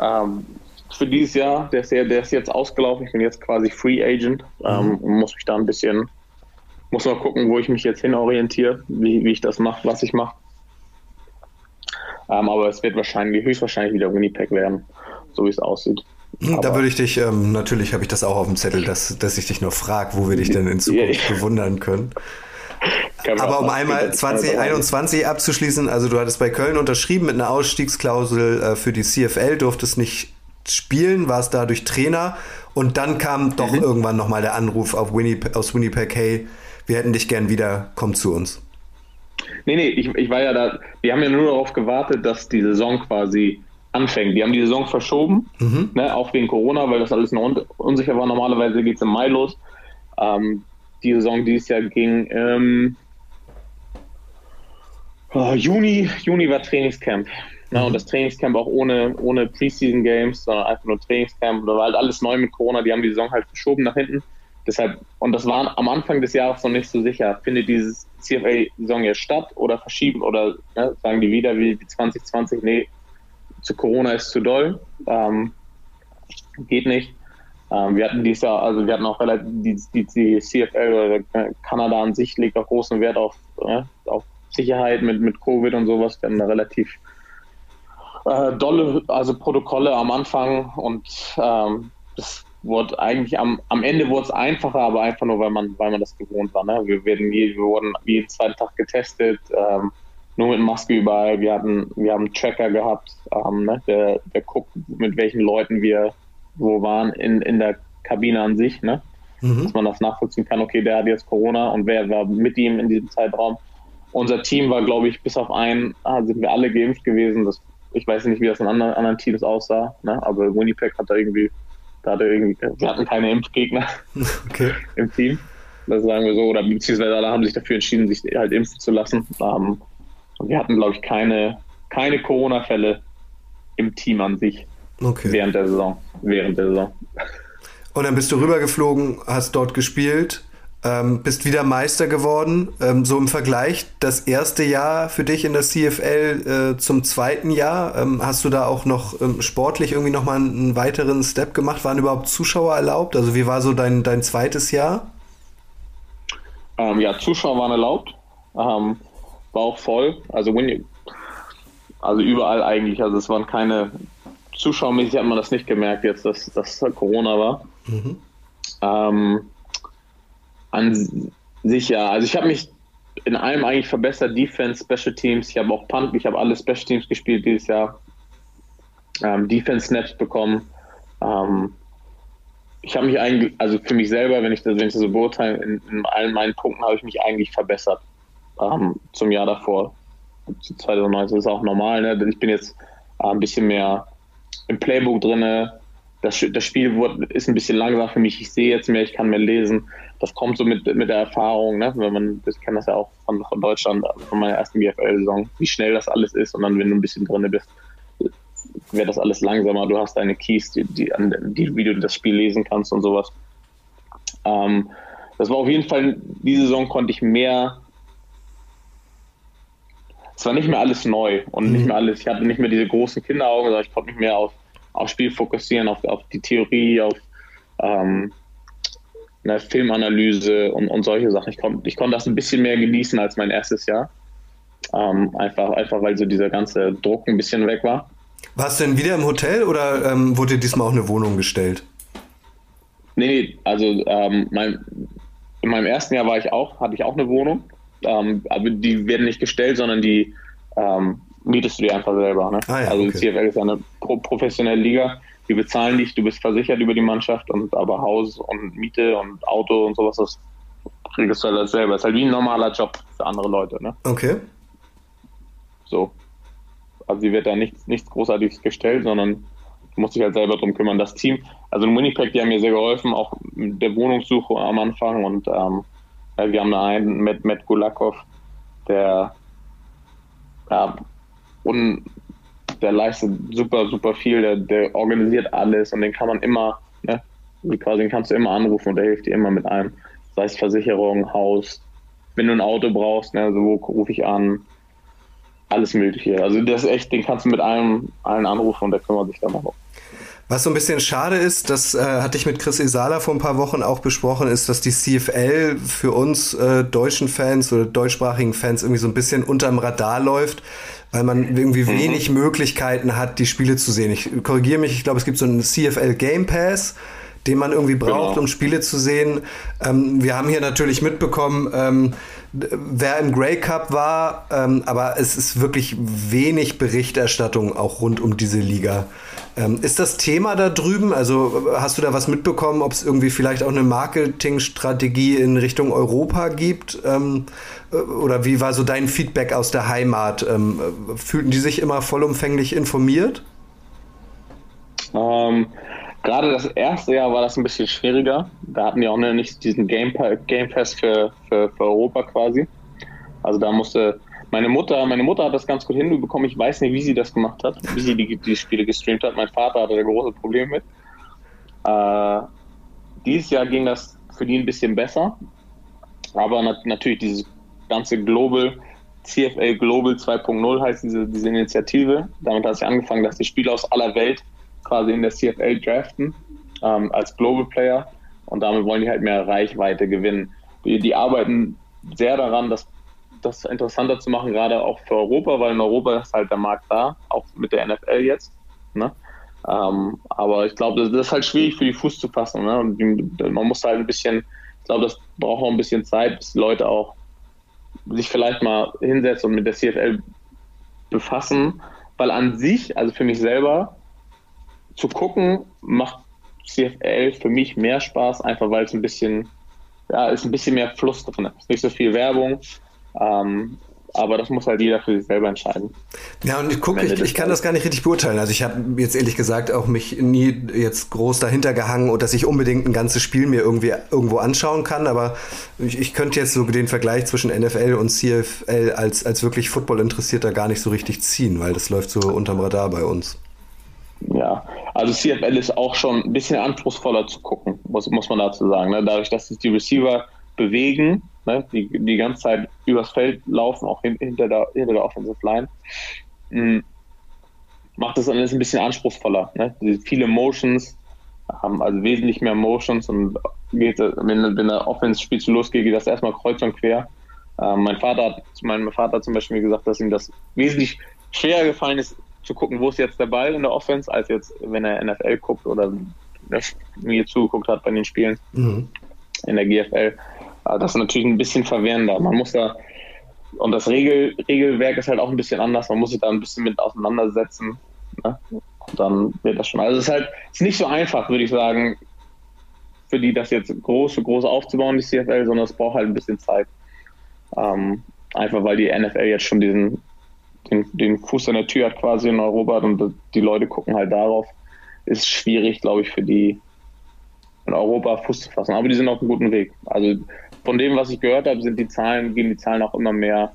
Ähm, für dieses Jahr, der ist, ja, der ist jetzt ausgelaufen. Ich bin jetzt quasi Free Agent ähm, und muss mich da ein bisschen, muss mal gucken, wo ich mich jetzt hin orientiere, wie, wie ich das mache, was ich mache. Ähm, aber es wird wahrscheinlich, höchstwahrscheinlich wieder Winnipeg werden, so wie es aussieht. Hm, da würde ich dich, ähm, natürlich habe ich das auch auf dem Zettel, dass, dass ich dich noch frage, wo wir dich denn in Zukunft bewundern können. Aber um einmal 2021 abzuschließen, also du hattest bei Köln unterschrieben mit einer Ausstiegsklausel äh, für die CFL, durftest nicht spielen, warst dadurch Trainer und dann kam doch mhm. irgendwann nochmal der Anruf auf Winnipeg, aus Winnipeg, hey, wir hätten dich gern wieder, komm zu uns. Nee, nee, ich, ich war ja da, wir haben ja nur darauf gewartet, dass die Saison quasi anfängt. Die haben die Saison verschoben, mhm. ne, auch wegen Corona, weil das alles noch un unsicher war. Normalerweise geht es im Mai los. Ähm, die Saison dieses Jahr ging ähm, oh, Juni, Juni war Trainingscamp. Ne, mhm. Und das Trainingscamp auch ohne, ohne Preseason Games, sondern einfach nur Trainingscamp. Da war halt alles neu mit Corona. Die haben die Saison halt verschoben nach hinten. Deshalb, und das war am Anfang des Jahres noch nicht so sicher. Findet dieses CFA-Saison jetzt statt oder verschieben oder ne, sagen die wieder wie 2020, nee, zu Corona ist zu doll. Ähm, geht nicht. Ähm, wir hatten dieses Jahr, also wir hatten auch relativ, die, die, die CFL oder Kanada an sich legt auch großen Wert auf, äh, auf Sicherheit mit, mit Covid und sowas. Wir hatten relativ äh, dolle, also Protokolle am Anfang und ähm, das wurde eigentlich am, am Ende wurde es einfacher, aber einfach nur, weil man, weil man das gewohnt war. Ne? Wir, werden wir wurden jeden zweiten Tag getestet. Ähm, nur mit Maske überall. Wir hatten, wir haben einen Tracker gehabt, ähm, ne, der, der guckt, mit welchen Leuten wir wo waren in, in der Kabine an sich, ne? Mhm. Dass man das nachvollziehen kann, okay, der hat jetzt Corona und wer war mit ihm in diesem Zeitraum. Unser Team war, glaube ich, bis auf einen, ah, sind wir alle geimpft gewesen. Das, ich weiß nicht, wie das in anderen, anderen Teams aussah, ne? aber Winnipeg hat da irgendwie, da hat irgendwie, wir hatten keine Impfgegner okay. im Team. Das sagen wir so, oder beziehungsweise alle haben sich dafür entschieden, sich halt impfen zu lassen. Ähm, und wir hatten, glaube ich, keine, keine Corona-Fälle im Team an sich okay. während der Saison. Während der Saison. Und dann bist du rübergeflogen, hast dort gespielt, ähm, bist wieder Meister geworden. Ähm, so im Vergleich das erste Jahr für dich in der CFL äh, zum zweiten Jahr, ähm, hast du da auch noch ähm, sportlich irgendwie nochmal einen, einen weiteren Step gemacht? Waren überhaupt Zuschauer erlaubt? Also wie war so dein, dein zweites Jahr? Ähm, ja, Zuschauer waren erlaubt. War auch voll. Also, also überall eigentlich. Also es waren keine, zuschauermäßig hat man das nicht gemerkt jetzt, dass das Corona war. Mhm. Ähm, an sich ja. Also ich habe mich in allem eigentlich verbessert. Defense, Special Teams. Ich habe auch Punt, ich habe alle Special Teams gespielt dieses Jahr. Ähm, Defense Snaps bekommen. Ähm, ich habe mich eigentlich, also für mich selber, wenn ich das, wenn ich das so beurteile, in, in allen meinen Punkten habe ich mich eigentlich verbessert ähm, zum Jahr davor. 2019 ist auch normal. Ne? Ich bin jetzt äh, ein bisschen mehr im Playbook drin. Das, das Spiel wurde, ist ein bisschen langsam für mich. Ich sehe jetzt mehr, ich kann mehr lesen. Das kommt so mit, mit der Erfahrung. Ne? Wenn man, ich kenne das ja auch von, von Deutschland, von meiner ersten GFL-Saison, wie schnell das alles ist. Und dann, wenn du ein bisschen drin bist, wird das alles langsamer. Du hast deine Keys, die, die, die, wie du das Spiel lesen kannst und sowas. Ähm, das war auf jeden Fall, diese Saison konnte ich mehr es war nicht mehr alles neu und mhm. nicht mehr alles, ich hatte nicht mehr diese großen Kinderaugen, sondern ich konnte mich mehr auf, auf Spiel fokussieren, auf, auf die Theorie, auf ähm, eine Filmanalyse und, und solche Sachen. Ich, kon, ich konnte das ein bisschen mehr genießen als mein erstes Jahr. Ähm, einfach, einfach weil so dieser ganze Druck ein bisschen weg war. Warst du denn wieder im Hotel oder ähm, wurde dir diesmal auch eine Wohnung gestellt? Nee, also ähm, mein, in meinem ersten Jahr war ich auch, hatte ich auch eine Wohnung. Ähm, aber die werden nicht gestellt, sondern die ähm, mietest du dir einfach selber. Ne? Ah, ja, also okay. die CFL ist eine pro professionelle Liga. Die bezahlen dich, du bist versichert über die Mannschaft und aber Haus und Miete und Auto und sowas, das kriegst du halt das selber. Ist halt wie ein normaler Job für andere Leute, ne? Okay. So. Also sie wird da nichts, nichts Großartiges gestellt, sondern muss sich halt selber drum kümmern. Das Team, also in Winnipeg, die haben mir sehr geholfen, auch mit der Wohnungssuche am Anfang und ähm, wir haben da einen mit Matt Gulakov, der ja, und der leistet super, super viel, der, der organisiert alles und den kann man immer, ne, quasi den kannst du immer anrufen und der hilft dir immer mit allem. Sei es Versicherung, Haus, wenn du ein Auto brauchst, ne, also wo rufe ich an, alles Mögliche. Also das ist echt, den kannst du mit allen, allen anrufen und der kümmert sich dann auch. Was so ein bisschen schade ist, das äh, hatte ich mit Chris Isala vor ein paar Wochen auch besprochen, ist, dass die CFL für uns äh, deutschen Fans oder deutschsprachigen Fans irgendwie so ein bisschen unterm Radar läuft, weil man irgendwie mhm. wenig Möglichkeiten hat, die Spiele zu sehen. Ich korrigiere mich, ich glaube, es gibt so einen CFL Game Pass den man irgendwie braucht, genau. um Spiele zu sehen. Ähm, wir haben hier natürlich mitbekommen, ähm, wer im Grey Cup war, ähm, aber es ist wirklich wenig Berichterstattung auch rund um diese Liga. Ähm, ist das Thema da drüben? Also hast du da was mitbekommen, ob es irgendwie vielleicht auch eine Marketingstrategie in Richtung Europa gibt? Ähm, äh, oder wie war so dein Feedback aus der Heimat? Ähm, fühlten die sich immer vollumfänglich informiert? Um Gerade das erste Jahr war das ein bisschen schwieriger. Da hatten wir auch noch nicht diesen Game, Game Pass für, für, für Europa quasi. Also da musste meine Mutter, meine Mutter hat das ganz gut hinbekommen. Ich weiß nicht, wie sie das gemacht hat, wie sie die, die Spiele gestreamt hat. Mein Vater hatte da große Probleme mit. Äh, dieses Jahr ging das für die ein bisschen besser. Aber nat natürlich dieses ganze Global, CFL Global 2.0 heißt diese, diese Initiative. Damit hat sich angefangen, dass die Spieler aus aller Welt quasi in der CFL draften ähm, als Global Player und damit wollen die halt mehr Reichweite gewinnen. Die, die arbeiten sehr daran, das, das interessanter zu machen, gerade auch für Europa, weil in Europa ist halt der Markt da, auch mit der NFL jetzt. Ne? Ähm, aber ich glaube, das, ist halt schwierig für die Fuß zu fassen. Ne? Und die, man muss halt ein bisschen, ich glaube, das braucht auch ein bisschen Zeit, bis die Leute auch sich vielleicht mal hinsetzen und mit der CFL befassen, weil an sich, also für mich selber, zu gucken macht CFL für mich mehr Spaß, einfach weil es ein bisschen, ja, ist ein bisschen mehr Fluss drin. Ist nicht so viel Werbung. Ähm, aber das muss halt jeder für sich selber entscheiden. Ja, und ich gucke, ich, ich kann das gar nicht richtig beurteilen. Also ich habe jetzt ehrlich gesagt auch mich nie jetzt groß dahinter gehangen und dass ich unbedingt ein ganzes Spiel mir irgendwie irgendwo anschauen kann. Aber ich, ich könnte jetzt so den Vergleich zwischen NFL und CFL als, als wirklich Football-Interessierter gar nicht so richtig ziehen, weil das läuft so unterm Radar bei uns. Ja, also CFL ist auch schon ein bisschen anspruchsvoller zu gucken, muss, muss man dazu sagen. Ne? Dadurch, dass sich die Receiver bewegen, ne? die die ganze Zeit übers Feld laufen, auch hinter der, hinter der Offensive Line, mh, macht das alles ein bisschen anspruchsvoller. Ne? Viele Motions, haben also wesentlich mehr Motions und geht, wenn, wenn der Offense-Spiel zu losgeht, geht das erstmal kreuz und quer. Ähm, mein Vater hat, mein Vater hat zum Beispiel gesagt, dass ihm das wesentlich schwerer gefallen ist, zu gucken, wo ist jetzt der Ball in der Offense, als jetzt, wenn er NFL guckt oder mir zugeguckt hat bei den Spielen mhm. in der GFL. Das ist natürlich ein bisschen verwirrender. Man muss da, und das Regel, Regelwerk ist halt auch ein bisschen anders, man muss sich da ein bisschen mit auseinandersetzen. Ne? Und dann wird das schon. Also es ist halt es ist nicht so einfach, würde ich sagen, für die das jetzt groß für groß aufzubauen, die CFL, sondern es braucht halt ein bisschen Zeit. Ähm, einfach weil die NFL jetzt schon diesen den, den Fuß an der Tür hat quasi in Europa und die Leute gucken halt darauf. Ist schwierig, glaube ich, für die in Europa Fuß zu fassen. Aber die sind auf einem guten Weg. Also von dem, was ich gehört habe, sind die Zahlen, gehen die Zahlen auch immer mehr,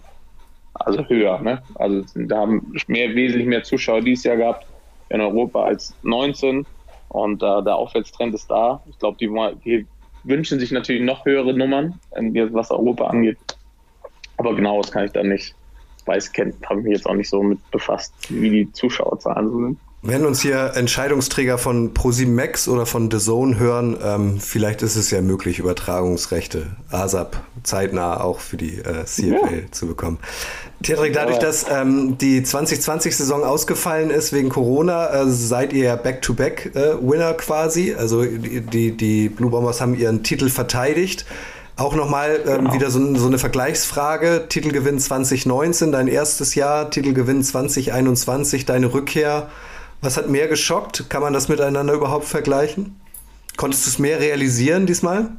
also höher. Ne? Also da haben mehr, wesentlich mehr Zuschauer dieses Jahr gehabt in Europa als 19 und äh, der Aufwärtstrend ist da. Ich glaube, die, die, wünschen sich natürlich noch höhere Nummern, was Europa angeht. Aber genau, das kann ich da nicht, weiß, kennt, habe ich mich jetzt auch nicht so mit befasst, wie die Zuschauerzahlen so sind. Wenn uns hier Entscheidungsträger von ProSimax oder von The Zone hören, ähm, vielleicht ist es ja möglich, Übertragungsrechte ASAP zeitnah auch für die äh, CFL ja. zu bekommen. Tedrik, dadurch, dass ähm, die 2020-Saison ausgefallen ist wegen Corona, äh, seid ihr ja Back-to-Back-Winner äh, quasi. Also die, die Blue Bombers haben ihren Titel verteidigt. Auch nochmal ähm, genau. wieder so, so, eine Vergleichsfrage. Titelgewinn 2019, dein erstes Jahr, Titelgewinn 2021, deine Rückkehr. Was hat mehr geschockt? Kann man das miteinander überhaupt vergleichen? Konntest du es mehr realisieren diesmal?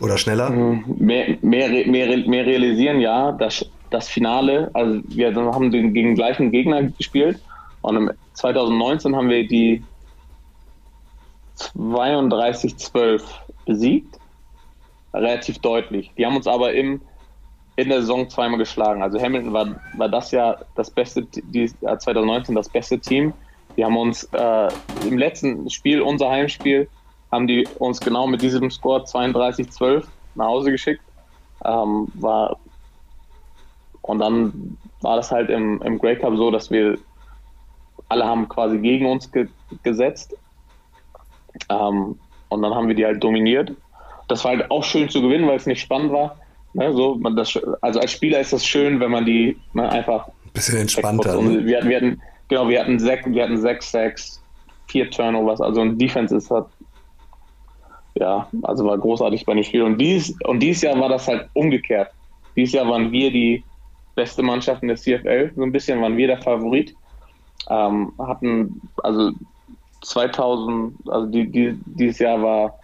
Oder schneller? Mhm. Mehr, mehr, mehr, mehr realisieren, ja. Das, das Finale, also wir haben den gegen den gleichen Gegner gespielt und 2019 haben wir die 32-12 besiegt. Relativ deutlich. Die haben uns aber im, in der Saison zweimal geschlagen. Also Hamilton war, war das Jahr das beste, die, 2019 das beste Team. Die haben uns äh, im letzten Spiel, unser Heimspiel, haben die uns genau mit diesem Score 32-12 nach Hause geschickt. Ähm, war, und dann war das halt im, im Grey Cup so, dass wir alle haben quasi gegen uns ge gesetzt. Ähm, und dann haben wir die halt dominiert. Das war halt auch schön zu gewinnen, weil es nicht spannend war. Ne, so, das, also als Spieler ist das schön, wenn man die ne, einfach. Bisschen entspannter. Ne? Wir, hatten, wir hatten, genau, wir hatten sechs, wir hatten sechs, sechs, vier Turnovers. Also ein Defense ist halt, ja, also war großartig bei dem Spiel. Und dies, und dieses Jahr war das halt umgekehrt. Dieses Jahr waren wir die beste Mannschaft in der CFL. So ein bisschen waren wir der Favorit. Ähm, hatten, also 2000, also die, die, dieses Jahr war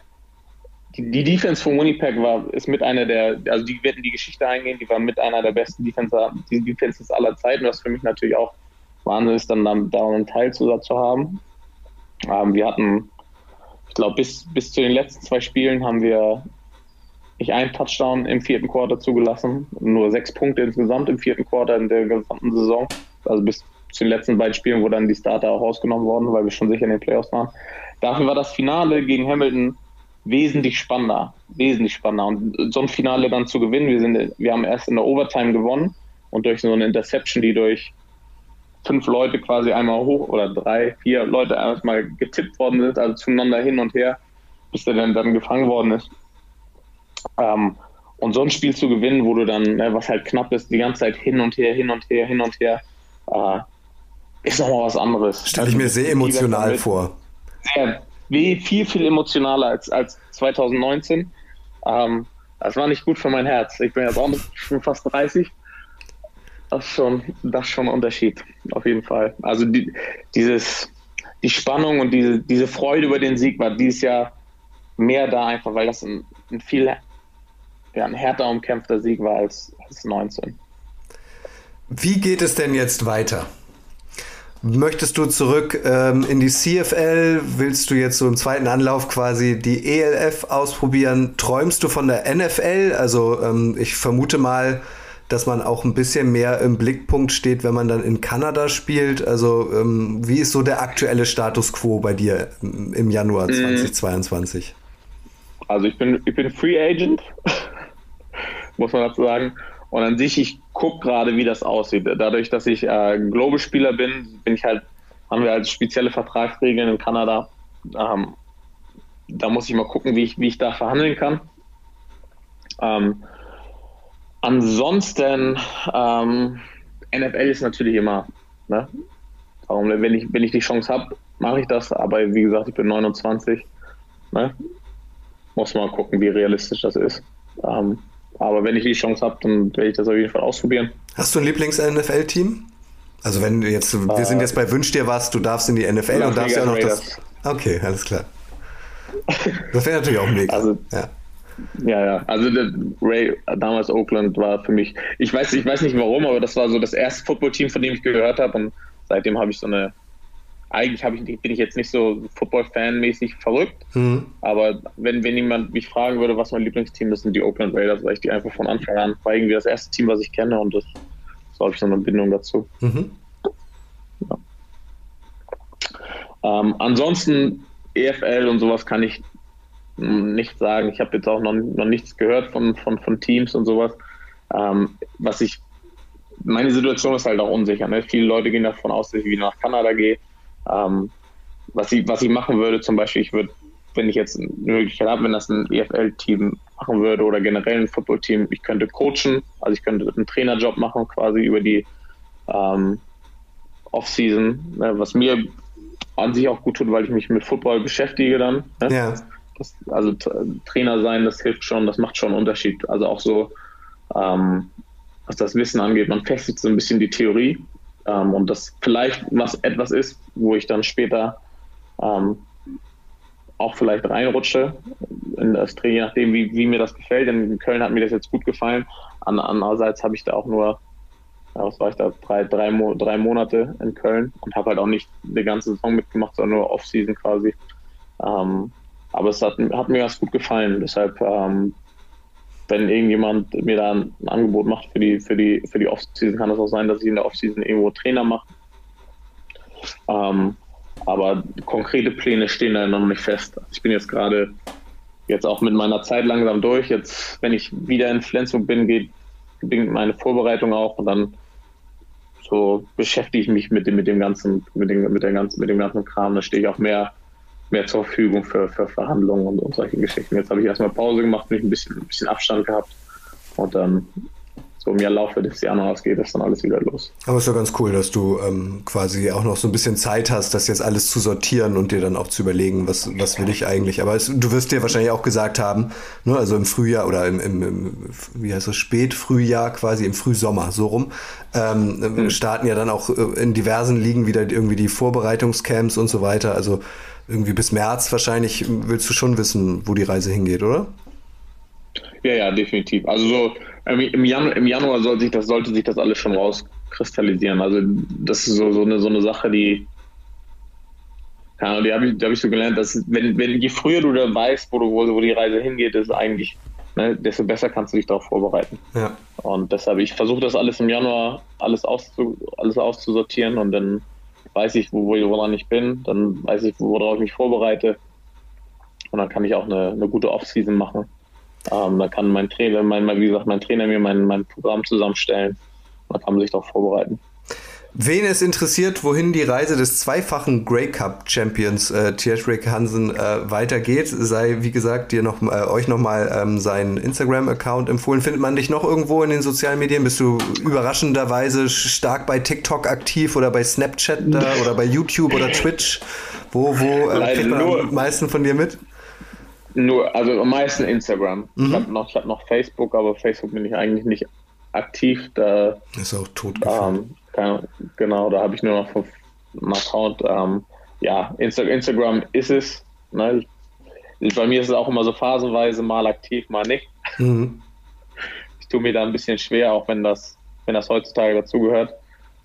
die, Defense von Winnipeg war, ist mit einer der, also die werden die Geschichte eingehen, die war mit einer der besten Defenser, die Defenses aller Zeiten, was für mich natürlich auch Wahnsinn ist, dann, dann da einen Teil zu, zu haben. Ähm, wir hatten, ich glaube, bis, bis zu den letzten zwei Spielen haben wir nicht einen Touchdown im vierten Quarter zugelassen, nur sechs Punkte insgesamt im vierten Quarter in der gesamten Saison. Also bis zu den letzten beiden Spielen, wo dann die Starter auch rausgenommen wurden, weil wir schon sicher in den Playoffs waren. Dafür war das Finale gegen Hamilton wesentlich spannender, wesentlich spannender. Und so ein Finale dann zu gewinnen, wir, sind, wir haben erst in der Overtime gewonnen und durch so eine Interception, die durch fünf Leute quasi einmal hoch oder drei, vier Leute erstmal getippt worden sind, also zueinander hin und her, bis der dann, dann gefangen worden ist. Ähm, und so ein Spiel zu gewinnen, wo du dann, ne, was halt knapp ist, die ganze Zeit hin und her, hin und her, hin und her, äh, ist nochmal was anderes. Stelle ich mir sehr emotional vor. Sehr, viel, viel emotionaler als, als 2019. Ähm, das war nicht gut für mein Herz. Ich bin jetzt auch schon fast 30. Das ist schon, das ist schon ein Unterschied, auf jeden Fall. Also die, dieses, die Spannung und diese, diese Freude über den Sieg war dieses Jahr mehr da, einfach weil das ein, ein viel ja, ein härter umkämpfter Sieg war als, als 19. Wie geht es denn jetzt weiter? Möchtest du zurück ähm, in die CFL? Willst du jetzt so im zweiten Anlauf quasi die ELF ausprobieren? Träumst du von der NFL? Also ähm, ich vermute mal, dass man auch ein bisschen mehr im Blickpunkt steht, wenn man dann in Kanada spielt. Also ähm, wie ist so der aktuelle Status quo bei dir im Januar 2022? Mhm. Also ich bin, ich bin Free Agent, muss man dazu sagen. Und an sich, ich gucke gerade, wie das aussieht. Dadurch, dass ich äh, Global-Spieler bin, bin ich halt, haben wir halt spezielle Vertragsregeln in Kanada. Ähm, da muss ich mal gucken, wie ich, wie ich da verhandeln kann. Ähm, ansonsten, ähm, NFL ist natürlich immer, ne? Darum, wenn ich, wenn ich die Chance habe, mache ich das. Aber wie gesagt, ich bin 29. Ne? Muss mal gucken, wie realistisch das ist. Ähm, aber wenn ich die Chance habe, dann werde ich das auf jeden Fall ausprobieren. Hast du ein Lieblings-NFL-Team? Also wenn du jetzt, wir äh, sind jetzt bei Wünsch dir was, du darfst in die NFL und darfst ja noch das. Okay, alles klar. Das wäre natürlich auch mega. Also, ja. Ja, ja. Also Ray damals Oakland war für mich. Ich weiß, ich weiß nicht warum, aber das war so das erste Footballteam, von dem ich gehört habe und seitdem habe ich so eine eigentlich ich, bin ich jetzt nicht so Football-Fan-mäßig verrückt, mhm. aber wenn, wenn jemand mich fragen würde, was mein Lieblingsteam ist, sind die Oakland Raiders, weil ich die einfach von Anfang an war irgendwie das erste Team, was ich kenne und das, so habe ich so eine Bindung dazu. Mhm. Ja. Ähm, ansonsten EFL und sowas kann ich nicht sagen. Ich habe jetzt auch noch, noch nichts gehört von, von, von Teams und sowas. Ähm, was ich, meine Situation ist halt auch unsicher. Ne? Viele Leute gehen davon aus, dass ich wieder nach Kanada gehe. Ähm, was, ich, was ich machen würde, zum Beispiel, ich würde, wenn ich jetzt eine Möglichkeit habe, wenn das ein EFL-Team machen würde oder generell ein Football-Team, ich könnte coachen, also ich könnte einen Trainerjob machen, quasi über die ähm, Off-Season, ne, was mir an sich auch gut tut, weil ich mich mit Football beschäftige dann. Ne? Ja. Das, also Trainer sein, das hilft schon, das macht schon einen Unterschied. Also auch so, ähm, was das Wissen angeht, man festigt so ein bisschen die Theorie ähm, und das vielleicht was etwas ist, wo ich dann später ähm, auch vielleicht reinrutsche in das Training, je nachdem, wie, wie mir das gefällt. In Köln hat mir das jetzt gut gefallen. Andererseits habe ich da auch nur, was war ich da, drei, drei, drei Monate in Köln und habe halt auch nicht die ganze Saison mitgemacht, sondern nur Off-Season quasi. Ähm, aber es hat, hat, mir ganz gut gefallen. Deshalb, ähm, wenn irgendjemand mir da ein, Angebot macht für die, für die, für die Off-Season, kann es auch sein, dass ich in der Off-Season irgendwo Trainer mache. Ähm, aber konkrete Pläne stehen da noch nicht fest. Ich bin jetzt gerade jetzt auch mit meiner Zeit langsam durch. Jetzt, wenn ich wieder in Flensburg bin, geht bedingt meine Vorbereitung auch und dann so beschäftige ich mich mit dem, mit dem ganzen, mit dem, mit der ganzen, mit dem ganzen Kram. Da stehe ich auch mehr, mehr zur Verfügung für, für Verhandlungen und, und solche Geschichten. Jetzt habe ich erstmal Pause gemacht, mich ein bisschen, ein bisschen Abstand gehabt und dann so im Laufe des Januars geht das dann alles wieder los. Aber es ist ja ganz cool, dass du ähm, quasi auch noch so ein bisschen Zeit hast, das jetzt alles zu sortieren und dir dann auch zu überlegen, was, was will ich eigentlich. Aber es, du wirst dir wahrscheinlich auch gesagt haben, ne, also im Frühjahr oder im, im, im wie heißt das, Spätfrühjahr quasi, im Frühsommer, so rum, ähm, mhm. starten ja dann auch äh, in diversen Ligen wieder irgendwie die Vorbereitungscamps und so weiter. Also irgendwie bis März wahrscheinlich willst du schon wissen, wo die Reise hingeht, oder? Ja, ja, definitiv. Also so im, Januar, im Januar soll sich das, sollte sich das alles schon rauskristallisieren. Also das ist so, so, eine, so eine Sache, die, ja, die habe ich, hab ich so gelernt, dass wenn, wenn je früher du da weißt, wo, du, wo, wo die Reise hingeht, ist eigentlich, ne, desto besser kannst du dich darauf vorbereiten. Ja. Und deshalb, ich versuche das alles im Januar alles, auszu, alles auszusortieren und dann weiß ich, wo, woran ich bin, dann weiß ich, worauf ich mich vorbereite. Und dann kann ich auch eine, eine gute Off-Season machen. Ähm, da kann mein Trainer, mein, wie gesagt, mein Trainer mir mein, mein Programm zusammenstellen. Da kann man sich darauf vorbereiten. Wen es interessiert, wohin die Reise des zweifachen Grey Cup Champions äh, Tiersrick Hansen äh, weitergeht, sei wie gesagt dir noch äh, euch nochmal ähm, seinen Instagram-Account empfohlen. Findet man dich noch irgendwo in den sozialen Medien? Bist du überraschenderweise stark bei TikTok aktiv oder bei Snapchat oder bei YouTube oder Twitch? Wo, wo äh, kriegt man am meisten von dir mit? Nur, also am meisten Instagram. Mhm. Ich habe noch, hab noch Facebook, aber Facebook bin ich eigentlich nicht aktiv. Da, ist auch tot. Ähm, kann, genau, da habe ich nur noch einen Account. Ähm, ja, Insta Instagram ist es. Ne? Bei mir ist es auch immer so phasenweise mal aktiv, mal nicht. Mhm. Ich tue mir da ein bisschen schwer, auch wenn das, wenn das heutzutage dazugehört.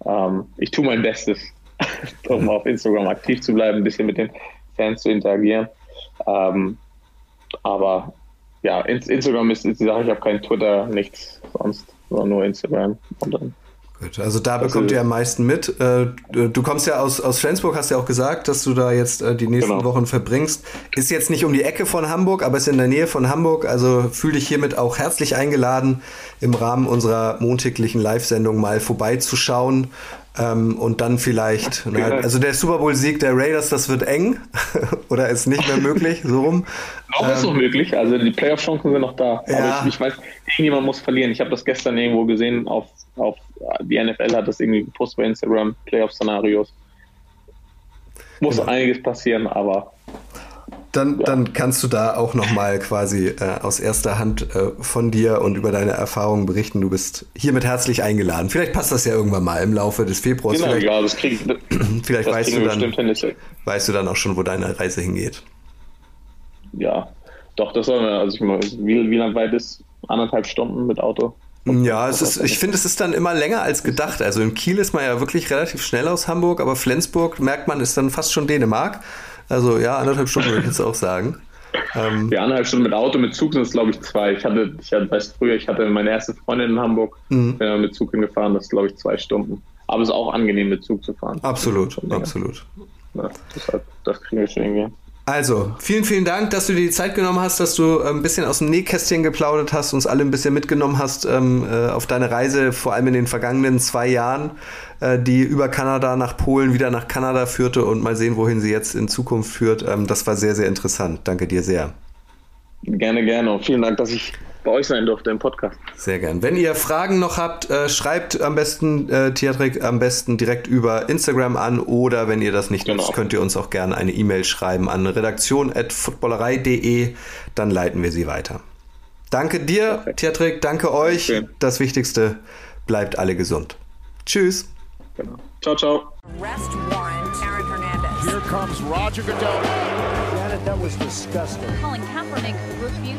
Ähm, ich tue mein Bestes, um auf Instagram aktiv zu bleiben, ein bisschen mit den Fans zu interagieren. Ähm, aber ja, Instagram ist, die Sache, ich habe kein Twitter, nichts sonst, sondern nur Instagram. Und dann Gut, also da bekommt ihr am meisten mit. Äh, du kommst ja aus, aus Flensburg, hast ja auch gesagt, dass du da jetzt äh, die nächsten genau. Wochen verbringst. Ist jetzt nicht um die Ecke von Hamburg, aber ist in der Nähe von Hamburg. Also fühle dich hiermit auch herzlich eingeladen, im Rahmen unserer montäglichen Live-Sendung mal vorbeizuschauen. Ähm, und dann vielleicht, na, also der Super Bowl-Sieg der Raiders, das wird eng oder ist nicht mehr möglich, so rum. Ähm, ist noch möglich, also die Playoff-Chancen sind noch da. Ja. Aber ich, ich weiß, irgendjemand muss verlieren. Ich habe das gestern irgendwo gesehen, auf, auf die NFL hat das irgendwie gepostet bei Instagram, Playoff-Szenarios. Muss genau. einiges passieren, aber dann, ja. dann kannst du da auch nochmal quasi äh, aus erster Hand äh, von dir und über deine Erfahrungen berichten. Du bist hiermit herzlich eingeladen. Vielleicht passt das ja irgendwann mal im Laufe des Februars. Genau, vielleicht, ja, das krieg, vielleicht das weißt, du dann, weißt du dann auch schon, wo deine Reise hingeht. Ja, doch, das soll wir. Also ich mal, wie, wie lang weit ist? Anderthalb Stunden mit Auto? Ja, es ist, ich finde, es ist dann immer länger als gedacht. Also in Kiel ist man ja wirklich relativ schnell aus Hamburg, aber Flensburg merkt man, ist dann fast schon Dänemark. Also ja, anderthalb Stunden würde ich jetzt auch sagen. Ähm, ja, anderthalb Stunden mit Auto, mit Zug sind es glaube ich zwei. Ich hatte, ich hatte, weiß früher, ich hatte meine erste Freundin in Hamburg, mhm. bin mit Zug hingefahren, das ist glaube ich zwei Stunden. Aber es ist auch angenehm mit Zug zu fahren. Absolut, absolut. Ja, deshalb, das kriegen wir schon irgendwie. Also, vielen, vielen Dank, dass du dir die Zeit genommen hast, dass du äh, ein bisschen aus dem Nähkästchen geplaudert hast, uns alle ein bisschen mitgenommen hast ähm, äh, auf deine Reise, vor allem in den vergangenen zwei Jahren, äh, die über Kanada nach Polen wieder nach Kanada führte und mal sehen, wohin sie jetzt in Zukunft führt. Ähm, das war sehr, sehr interessant. Danke dir sehr. Gerne, gerne und vielen Dank, dass ich bei euch sein durfte im Podcast. Sehr gern. Wenn ihr Fragen noch habt, äh, schreibt am besten äh, Theatrik am besten direkt über Instagram an oder wenn ihr das nicht genau. nutzt, könnt ihr uns auch gerne eine E-Mail schreiben an redaktion.footballerei.de, dann leiten wir sie weiter. Danke dir, Theatrik, danke euch. Okay. Das Wichtigste, bleibt alle gesund. Tschüss. Genau. Ciao, ciao. Arrest warrant, Aaron Hernandez. Here comes Roger Goodell. was disgusting. Colin Kaepernick refusing